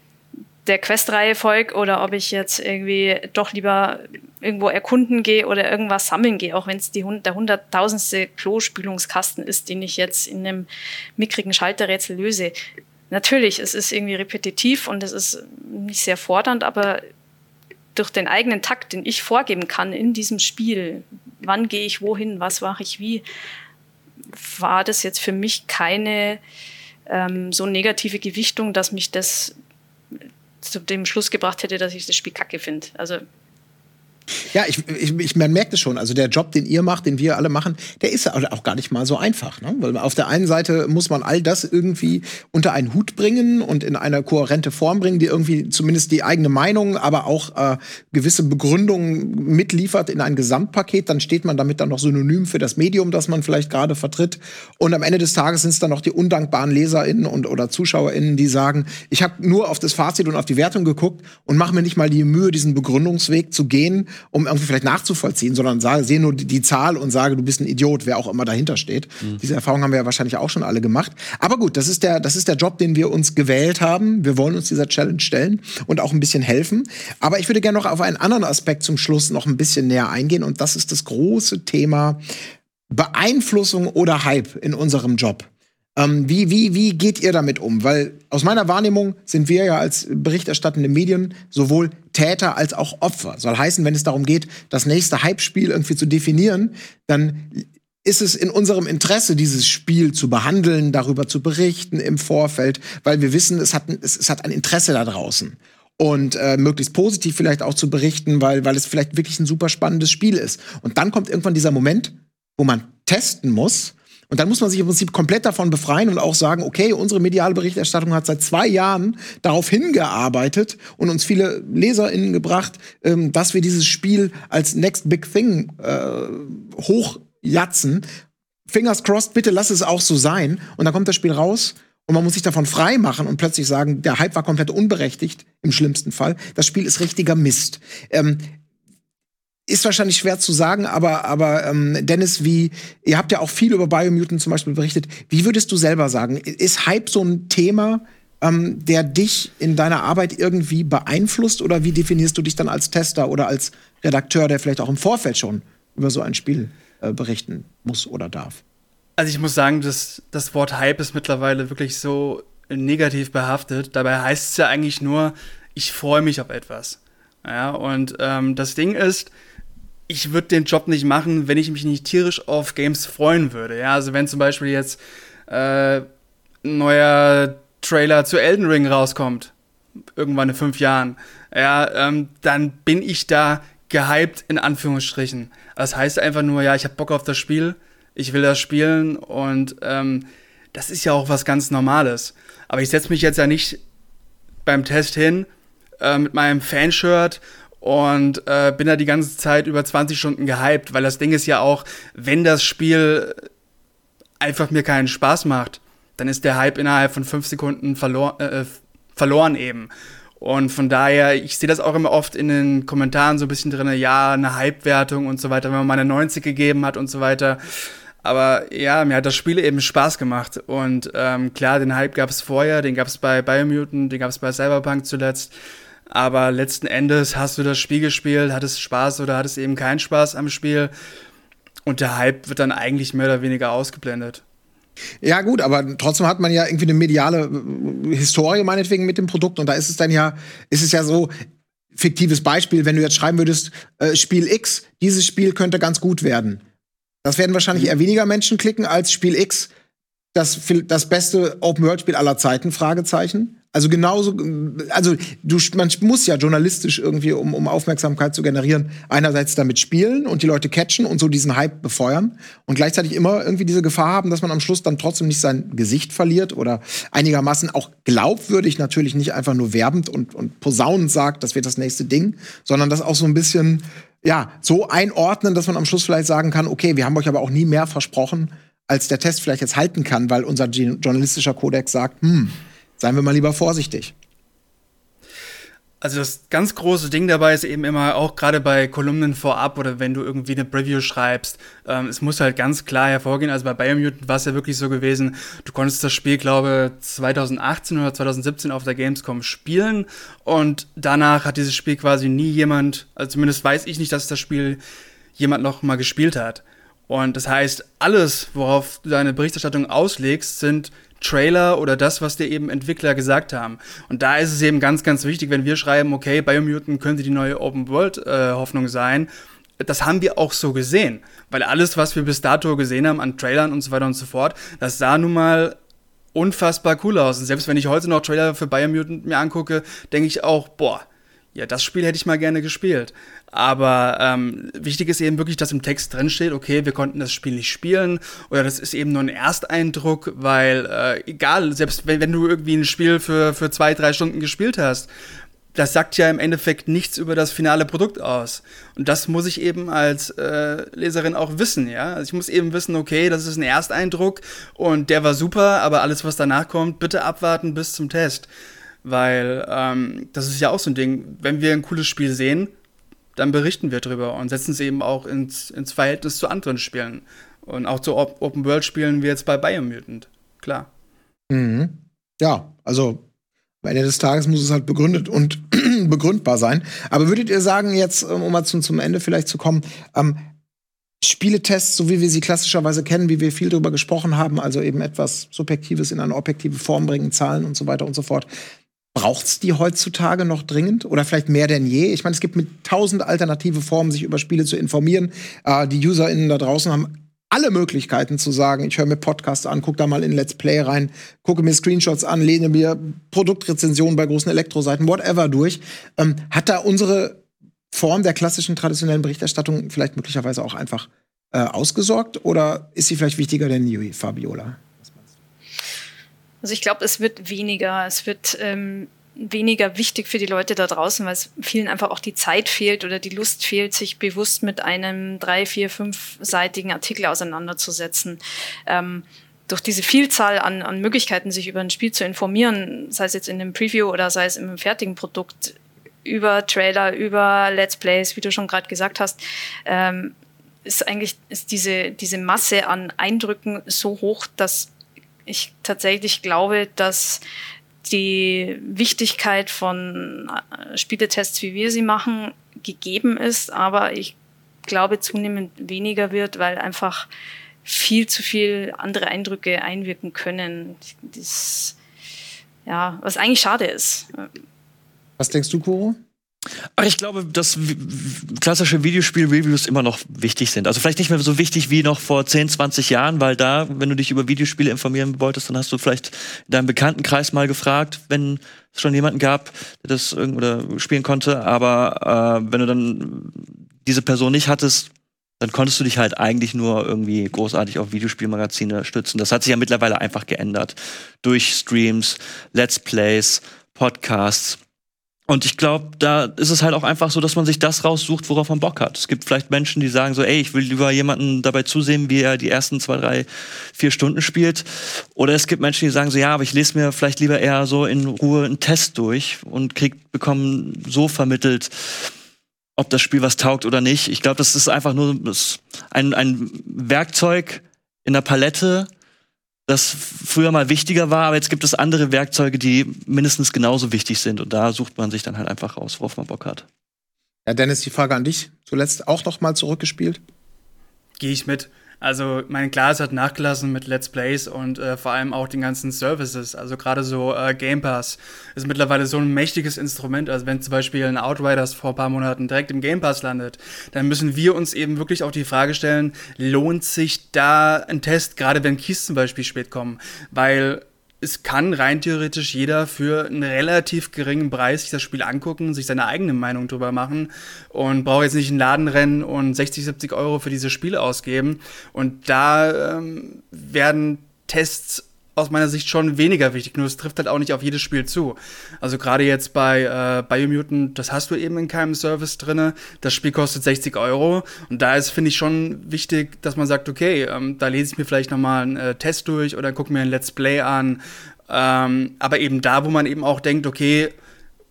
der Questreihe folge oder ob ich jetzt irgendwie doch lieber irgendwo erkunden gehe oder irgendwas sammeln gehe, auch wenn es der hunderttausendste Klospülungskasten ist, den ich jetzt in einem mickrigen Schalterrätsel löse. Natürlich, es ist irgendwie repetitiv und es ist nicht sehr fordernd, aber durch den eigenen Takt, den ich vorgeben kann in diesem Spiel, wann gehe ich wohin, was mache ich wie, war das jetzt für mich keine ähm, so negative Gewichtung, dass mich das zu dem Schluss gebracht hätte, dass ich das Spiel kacke finde. Also Ja, ich, ich, ich man merkt es schon. Also der Job, den ihr macht, den wir alle machen, der ist auch gar nicht mal so einfach. Ne? Weil auf der einen Seite muss man all das irgendwie unter einen Hut bringen und in eine kohärente Form bringen, die irgendwie zumindest die eigene Meinung, aber auch äh, gewisse Begründungen mitliefert in ein Gesamtpaket. Dann steht man damit dann noch synonym für das Medium, das man vielleicht gerade vertritt. Und am Ende des Tages sind es dann noch die undankbaren LeserInnen und oder ZuschauerInnen, die sagen, ich habe nur auf das Fazit und auf die Wertung geguckt und mache mir nicht mal die Mühe, diesen Begründungsweg zu gehen um irgendwie vielleicht nachzuvollziehen, sondern sage, sehe nur die, die, Zahl und sage, du bist ein Idiot, wer auch immer dahinter steht. Mhm. Diese Erfahrung haben wir ja wahrscheinlich auch schon alle gemacht. Aber gut, das ist der, das ist der Job, den wir uns gewählt haben. Wir wollen uns dieser Challenge stellen und auch ein bisschen helfen. Aber ich würde gerne noch auf einen anderen Aspekt zum Schluss noch ein bisschen näher eingehen und das ist das große Thema Beeinflussung oder Hype in unserem Job. Ähm, wie, wie, wie geht ihr damit um? Weil aus meiner Wahrnehmung sind wir ja als berichterstattende Medien sowohl Täter als auch Opfer. Soll heißen, wenn es darum geht, das nächste Hype-Spiel irgendwie zu definieren, dann ist es in unserem Interesse, dieses Spiel zu behandeln, darüber zu berichten im Vorfeld, weil wir wissen, es hat, es, es hat ein Interesse da draußen. Und äh, möglichst positiv vielleicht auch zu berichten, weil, weil es vielleicht wirklich ein super spannendes Spiel ist. Und dann kommt irgendwann dieser Moment, wo man testen muss, und dann muss man sich im Prinzip komplett davon befreien und auch sagen, okay, unsere mediale Berichterstattung hat seit zwei Jahren darauf hingearbeitet und uns viele LeserInnen gebracht, ähm, dass wir dieses Spiel als Next Big Thing äh, hochjatzen. Fingers crossed, bitte lass es auch so sein. Und dann kommt das Spiel raus und man muss sich davon frei machen und plötzlich sagen, der Hype war komplett unberechtigt, im schlimmsten Fall. Das Spiel ist richtiger Mist. Ähm, ist wahrscheinlich schwer zu sagen, aber, aber ähm, Dennis, wie, ihr habt ja auch viel über Biomutant zum Beispiel berichtet. Wie würdest du selber sagen, ist Hype so ein Thema, ähm, der dich in deiner Arbeit irgendwie beeinflusst oder wie definierst du dich dann als Tester oder als Redakteur, der vielleicht auch im Vorfeld schon über so ein Spiel äh, berichten muss oder darf? Also ich muss sagen, dass das Wort Hype ist mittlerweile wirklich so negativ behaftet. Dabei heißt es ja eigentlich nur, ich freue mich auf etwas. Ja, und ähm, das Ding ist, ich würde den Job nicht machen, wenn ich mich nicht tierisch auf Games freuen würde. Ja, also wenn zum Beispiel jetzt äh, ein neuer Trailer zu Elden Ring rauskommt, irgendwann in fünf Jahren, ja, ähm, dann bin ich da gehypt in Anführungsstrichen. Das heißt einfach nur, ja, ich habe Bock auf das Spiel, ich will das spielen und ähm, das ist ja auch was ganz Normales. Aber ich setze mich jetzt ja nicht beim Test hin äh, mit meinem Fanshirt und äh, bin da die ganze Zeit über 20 Stunden gehypt, weil das Ding ist ja auch, wenn das Spiel einfach mir keinen Spaß macht, dann ist der Hype innerhalb von fünf Sekunden verlor äh, verloren eben. Und von daher, ich sehe das auch immer oft in den Kommentaren so ein bisschen drin, ja, eine Hype-Wertung und so weiter, wenn man mal eine 90 gegeben hat und so weiter. Aber ja, mir hat das Spiel eben Spaß gemacht. Und ähm, klar, den Hype gab es vorher, den gab es bei Biomutant, den gab es bei Cyberpunk zuletzt. Aber letzten Endes hast du das Spiel gespielt, hattest Spaß oder hattest eben keinen Spaß am Spiel. Und der Hype wird dann eigentlich mehr oder weniger ausgeblendet. Ja, gut, aber trotzdem hat man ja irgendwie eine mediale äh, Historie meinetwegen mit dem Produkt. Und da ist es dann ja, ist es ja so, fiktives Beispiel, wenn du jetzt schreiben würdest, äh, Spiel X, dieses Spiel könnte ganz gut werden. Das werden wahrscheinlich mhm. eher weniger Menschen klicken als Spiel X, das, das beste Open-World-Spiel aller Zeiten, Fragezeichen. Also genauso, also du, man muss ja journalistisch irgendwie, um, um Aufmerksamkeit zu generieren, einerseits damit spielen und die Leute catchen und so diesen Hype befeuern und gleichzeitig immer irgendwie diese Gefahr haben, dass man am Schluss dann trotzdem nicht sein Gesicht verliert oder einigermaßen auch glaubwürdig natürlich nicht einfach nur werbend und, und posaunend sagt, das wird das nächste Ding, sondern das auch so ein bisschen, ja, so einordnen, dass man am Schluss vielleicht sagen kann, okay, wir haben euch aber auch nie mehr versprochen, als der Test vielleicht jetzt halten kann, weil unser journalistischer Kodex sagt, hm, seien wir mal lieber vorsichtig. Also das ganz große Ding dabei ist eben immer auch gerade bei Kolumnen vorab oder wenn du irgendwie eine Preview schreibst, ähm, es muss halt ganz klar hervorgehen. Also bei Biomutant war es ja wirklich so gewesen, du konntest das Spiel, glaube 2018 oder 2017 auf der Gamescom spielen und danach hat dieses Spiel quasi nie jemand, also zumindest weiß ich nicht, dass das Spiel jemand noch mal gespielt hat. Und das heißt, alles, worauf du deine Berichterstattung auslegst, sind Trailer oder das, was dir eben Entwickler gesagt haben. Und da ist es eben ganz, ganz wichtig, wenn wir schreiben, okay, Biomutant könnte die neue Open-World-Hoffnung äh, sein. Das haben wir auch so gesehen. Weil alles, was wir bis dato gesehen haben an Trailern und so weiter und so fort, das sah nun mal unfassbar cool aus. Und selbst wenn ich heute noch Trailer für Biomutant mir angucke, denke ich auch, boah, ja, das Spiel hätte ich mal gerne gespielt. Aber ähm, wichtig ist eben wirklich, dass im Text drin steht, okay, wir konnten das Spiel nicht spielen oder das ist eben nur ein Ersteindruck, weil äh, egal, selbst wenn, wenn du irgendwie ein Spiel für, für zwei, drei Stunden gespielt hast, das sagt ja im Endeffekt nichts über das finale Produkt aus. Und das muss ich eben als äh, Leserin auch wissen, ja. Also ich muss eben wissen, okay, das ist ein Ersteindruck und der war super, aber alles, was danach kommt, bitte abwarten bis zum Test. Weil ähm, das ist ja auch so ein Ding, wenn wir ein cooles Spiel sehen, dann berichten wir drüber und setzen es eben auch ins, ins Verhältnis zu anderen Spielen. Und auch zu Open-World-Spielen wie jetzt bei Biomutant. Klar. Mhm. Ja, also am Ende des Tages muss es halt begründet und begründbar sein. Aber würdet ihr sagen, jetzt, ähm, um mal zum, zum Ende vielleicht zu kommen, ähm, Spieletests, so wie wir sie klassischerweise kennen, wie wir viel darüber gesprochen haben, also eben etwas Subjektives in eine objektive Form bringen, Zahlen und so weiter und so fort. Braucht's die heutzutage noch dringend oder vielleicht mehr denn je? Ich meine, es gibt mit tausend alternative Formen, sich über Spiele zu informieren. Äh, die UserInnen da draußen haben alle Möglichkeiten zu sagen, ich höre mir Podcasts an, gucke da mal in Let's Play rein, gucke mir Screenshots an, lehne mir Produktrezensionen bei großen Elektroseiten, whatever durch. Ähm, hat da unsere Form der klassischen traditionellen Berichterstattung vielleicht möglicherweise auch einfach äh, ausgesorgt oder ist sie vielleicht wichtiger denn Yui, Fabiola? Also ich glaube, es wird weniger. Es wird ähm, weniger wichtig für die Leute da draußen, weil es vielen einfach auch die Zeit fehlt oder die Lust fehlt, sich bewusst mit einem drei, vier, fünfseitigen Artikel auseinanderzusetzen. Ähm, durch diese Vielzahl an, an Möglichkeiten, sich über ein Spiel zu informieren, sei es jetzt in einem Preview oder sei es im fertigen Produkt, über Trailer, über Let's Plays, wie du schon gerade gesagt hast, ähm, ist eigentlich ist diese, diese Masse an Eindrücken so hoch, dass ich tatsächlich glaube, dass die Wichtigkeit von äh, Spieletests, wie wir sie machen, gegeben ist, aber ich glaube zunehmend weniger wird, weil einfach viel zu viel andere Eindrücke einwirken können. Das, ja, was eigentlich schade ist. Was denkst du, Kuro? Ach, ich glaube, dass klassische Videospiel-Reviews immer noch wichtig sind. Also vielleicht nicht mehr so wichtig wie noch vor 10, 20 Jahren, weil da, wenn du dich über Videospiele informieren wolltest, dann hast du vielleicht in deinem Bekanntenkreis mal gefragt, wenn es schon jemanden gab, der das oder spielen konnte. Aber äh, wenn du dann diese Person nicht hattest, dann konntest du dich halt eigentlich nur irgendwie großartig auf Videospielmagazine stützen. Das hat sich ja mittlerweile einfach geändert. Durch Streams, Let's Plays, Podcasts. Und ich glaube, da ist es halt auch einfach so, dass man sich das raussucht, worauf man Bock hat. Es gibt vielleicht Menschen, die sagen so, ey, ich will lieber jemanden dabei zusehen, wie er die ersten zwei, drei, vier Stunden spielt. Oder es gibt Menschen, die sagen so, ja, aber ich lese mir vielleicht lieber eher so in Ruhe einen Test durch und krieg, bekomme so vermittelt, ob das Spiel was taugt oder nicht. Ich glaube, das ist einfach nur ein, ein Werkzeug in der Palette, das früher mal wichtiger war, aber jetzt gibt es andere Werkzeuge, die mindestens genauso wichtig sind. Und da sucht man sich dann halt einfach raus, worauf man Bock hat. Ja, Dennis, die Frage an dich. Zuletzt auch noch mal zurückgespielt? Gehe ich mit. Also, mein Glas hat nachgelassen mit Let's Plays und äh, vor allem auch den ganzen Services. Also gerade so äh, Game Pass ist mittlerweile so ein mächtiges Instrument. Also wenn zum Beispiel ein Outriders vor ein paar Monaten direkt im Game Pass landet, dann müssen wir uns eben wirklich auch die Frage stellen, lohnt sich da ein Test, gerade wenn Keys zum Beispiel spät kommen? Weil es kann rein theoretisch jeder für einen relativ geringen Preis sich das Spiel angucken, sich seine eigene Meinung drüber machen und braucht jetzt nicht in den Laden rennen und 60, 70 Euro für dieses Spiel ausgeben. Und da ähm, werden Tests aus meiner Sicht schon weniger wichtig. Nur es trifft halt auch nicht auf jedes Spiel zu. Also gerade jetzt bei äh, Biomutant, das hast du eben in keinem Service drinne. Das Spiel kostet 60 Euro und da ist finde ich schon wichtig, dass man sagt, okay, ähm, da lese ich mir vielleicht noch mal einen äh, Test durch oder gucke mir ein Let's Play an. Ähm, aber eben da, wo man eben auch denkt, okay,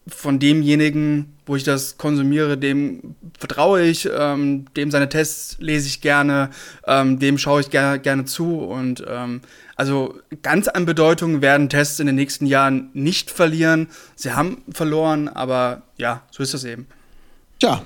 von demjenigen, wo ich das konsumiere, dem vertraue ich, ähm, dem seine Tests lese ich gerne, ähm, dem schaue ich ger gerne zu und ähm, also ganz an Bedeutung werden Tests in den nächsten Jahren nicht verlieren. Sie haben verloren, aber ja, so ist das eben. Tja,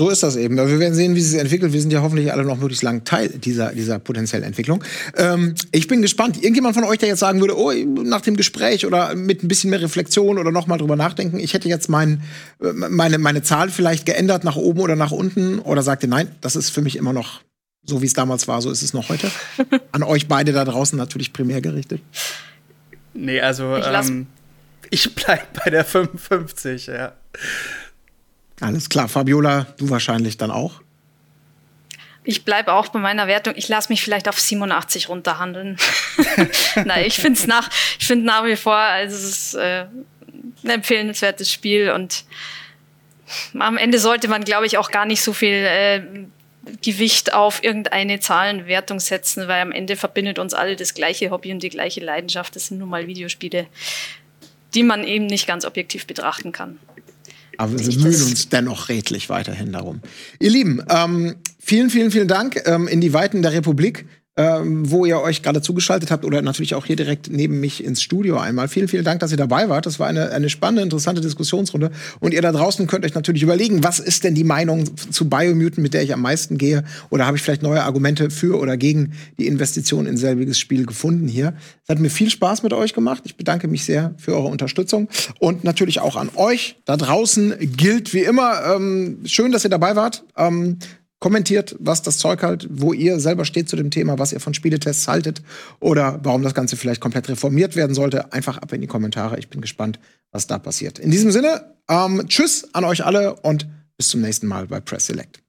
so ist das eben. Wir werden sehen, wie es sich entwickelt. Wir sind ja hoffentlich alle noch möglichst lang Teil dieser, dieser potenziellen Entwicklung. Ähm, ich bin gespannt. Irgendjemand von euch, der jetzt sagen würde, oh, nach dem Gespräch oder mit ein bisschen mehr Reflexion oder noch mal drüber nachdenken, ich hätte jetzt mein, meine, meine Zahl vielleicht geändert nach oben oder nach unten oder sagte, nein, das ist für mich immer noch so, wie es damals war, so ist es noch heute. An euch beide da draußen natürlich primär gerichtet. Nee, also ich, ähm, ich bleib bei der 55, ja. Alles klar, Fabiola, du wahrscheinlich dann auch. Ich bleibe auch bei meiner Wertung. Ich lasse mich vielleicht auf 87 runterhandeln. Nein, ich finde es nach, ich nach wie vor, also es ist äh, ein empfehlenswertes Spiel und am Ende sollte man, glaube ich, auch gar nicht so viel äh, Gewicht auf irgendeine Zahlenwertung setzen, weil am Ende verbindet uns alle das gleiche Hobby und die gleiche Leidenschaft. Das sind nun mal Videospiele, die man eben nicht ganz objektiv betrachten kann. Aber wir bemühen uns dennoch redlich weiterhin darum. Ihr Lieben, ähm, vielen, vielen, vielen Dank ähm, in die Weiten der Republik ähm, wo ihr euch gerade zugeschaltet habt oder natürlich auch hier direkt neben mich ins Studio einmal. Vielen, vielen Dank, dass ihr dabei wart. Das war eine, eine spannende, interessante Diskussionsrunde. Und ihr da draußen könnt euch natürlich überlegen, was ist denn die Meinung zu Biomutant, mit der ich am meisten gehe? Oder habe ich vielleicht neue Argumente für oder gegen die Investition in selbiges Spiel gefunden hier? Es hat mir viel Spaß mit euch gemacht. Ich bedanke mich sehr für eure Unterstützung. Und natürlich auch an euch da draußen gilt wie immer. Ähm, schön, dass ihr dabei wart. Ähm, Kommentiert, was das Zeug halt, wo ihr selber steht zu dem Thema, was ihr von Spieletests haltet oder warum das Ganze vielleicht komplett reformiert werden sollte. Einfach ab in die Kommentare. Ich bin gespannt, was da passiert. In diesem Sinne, ähm, tschüss an euch alle und bis zum nächsten Mal bei Press Select.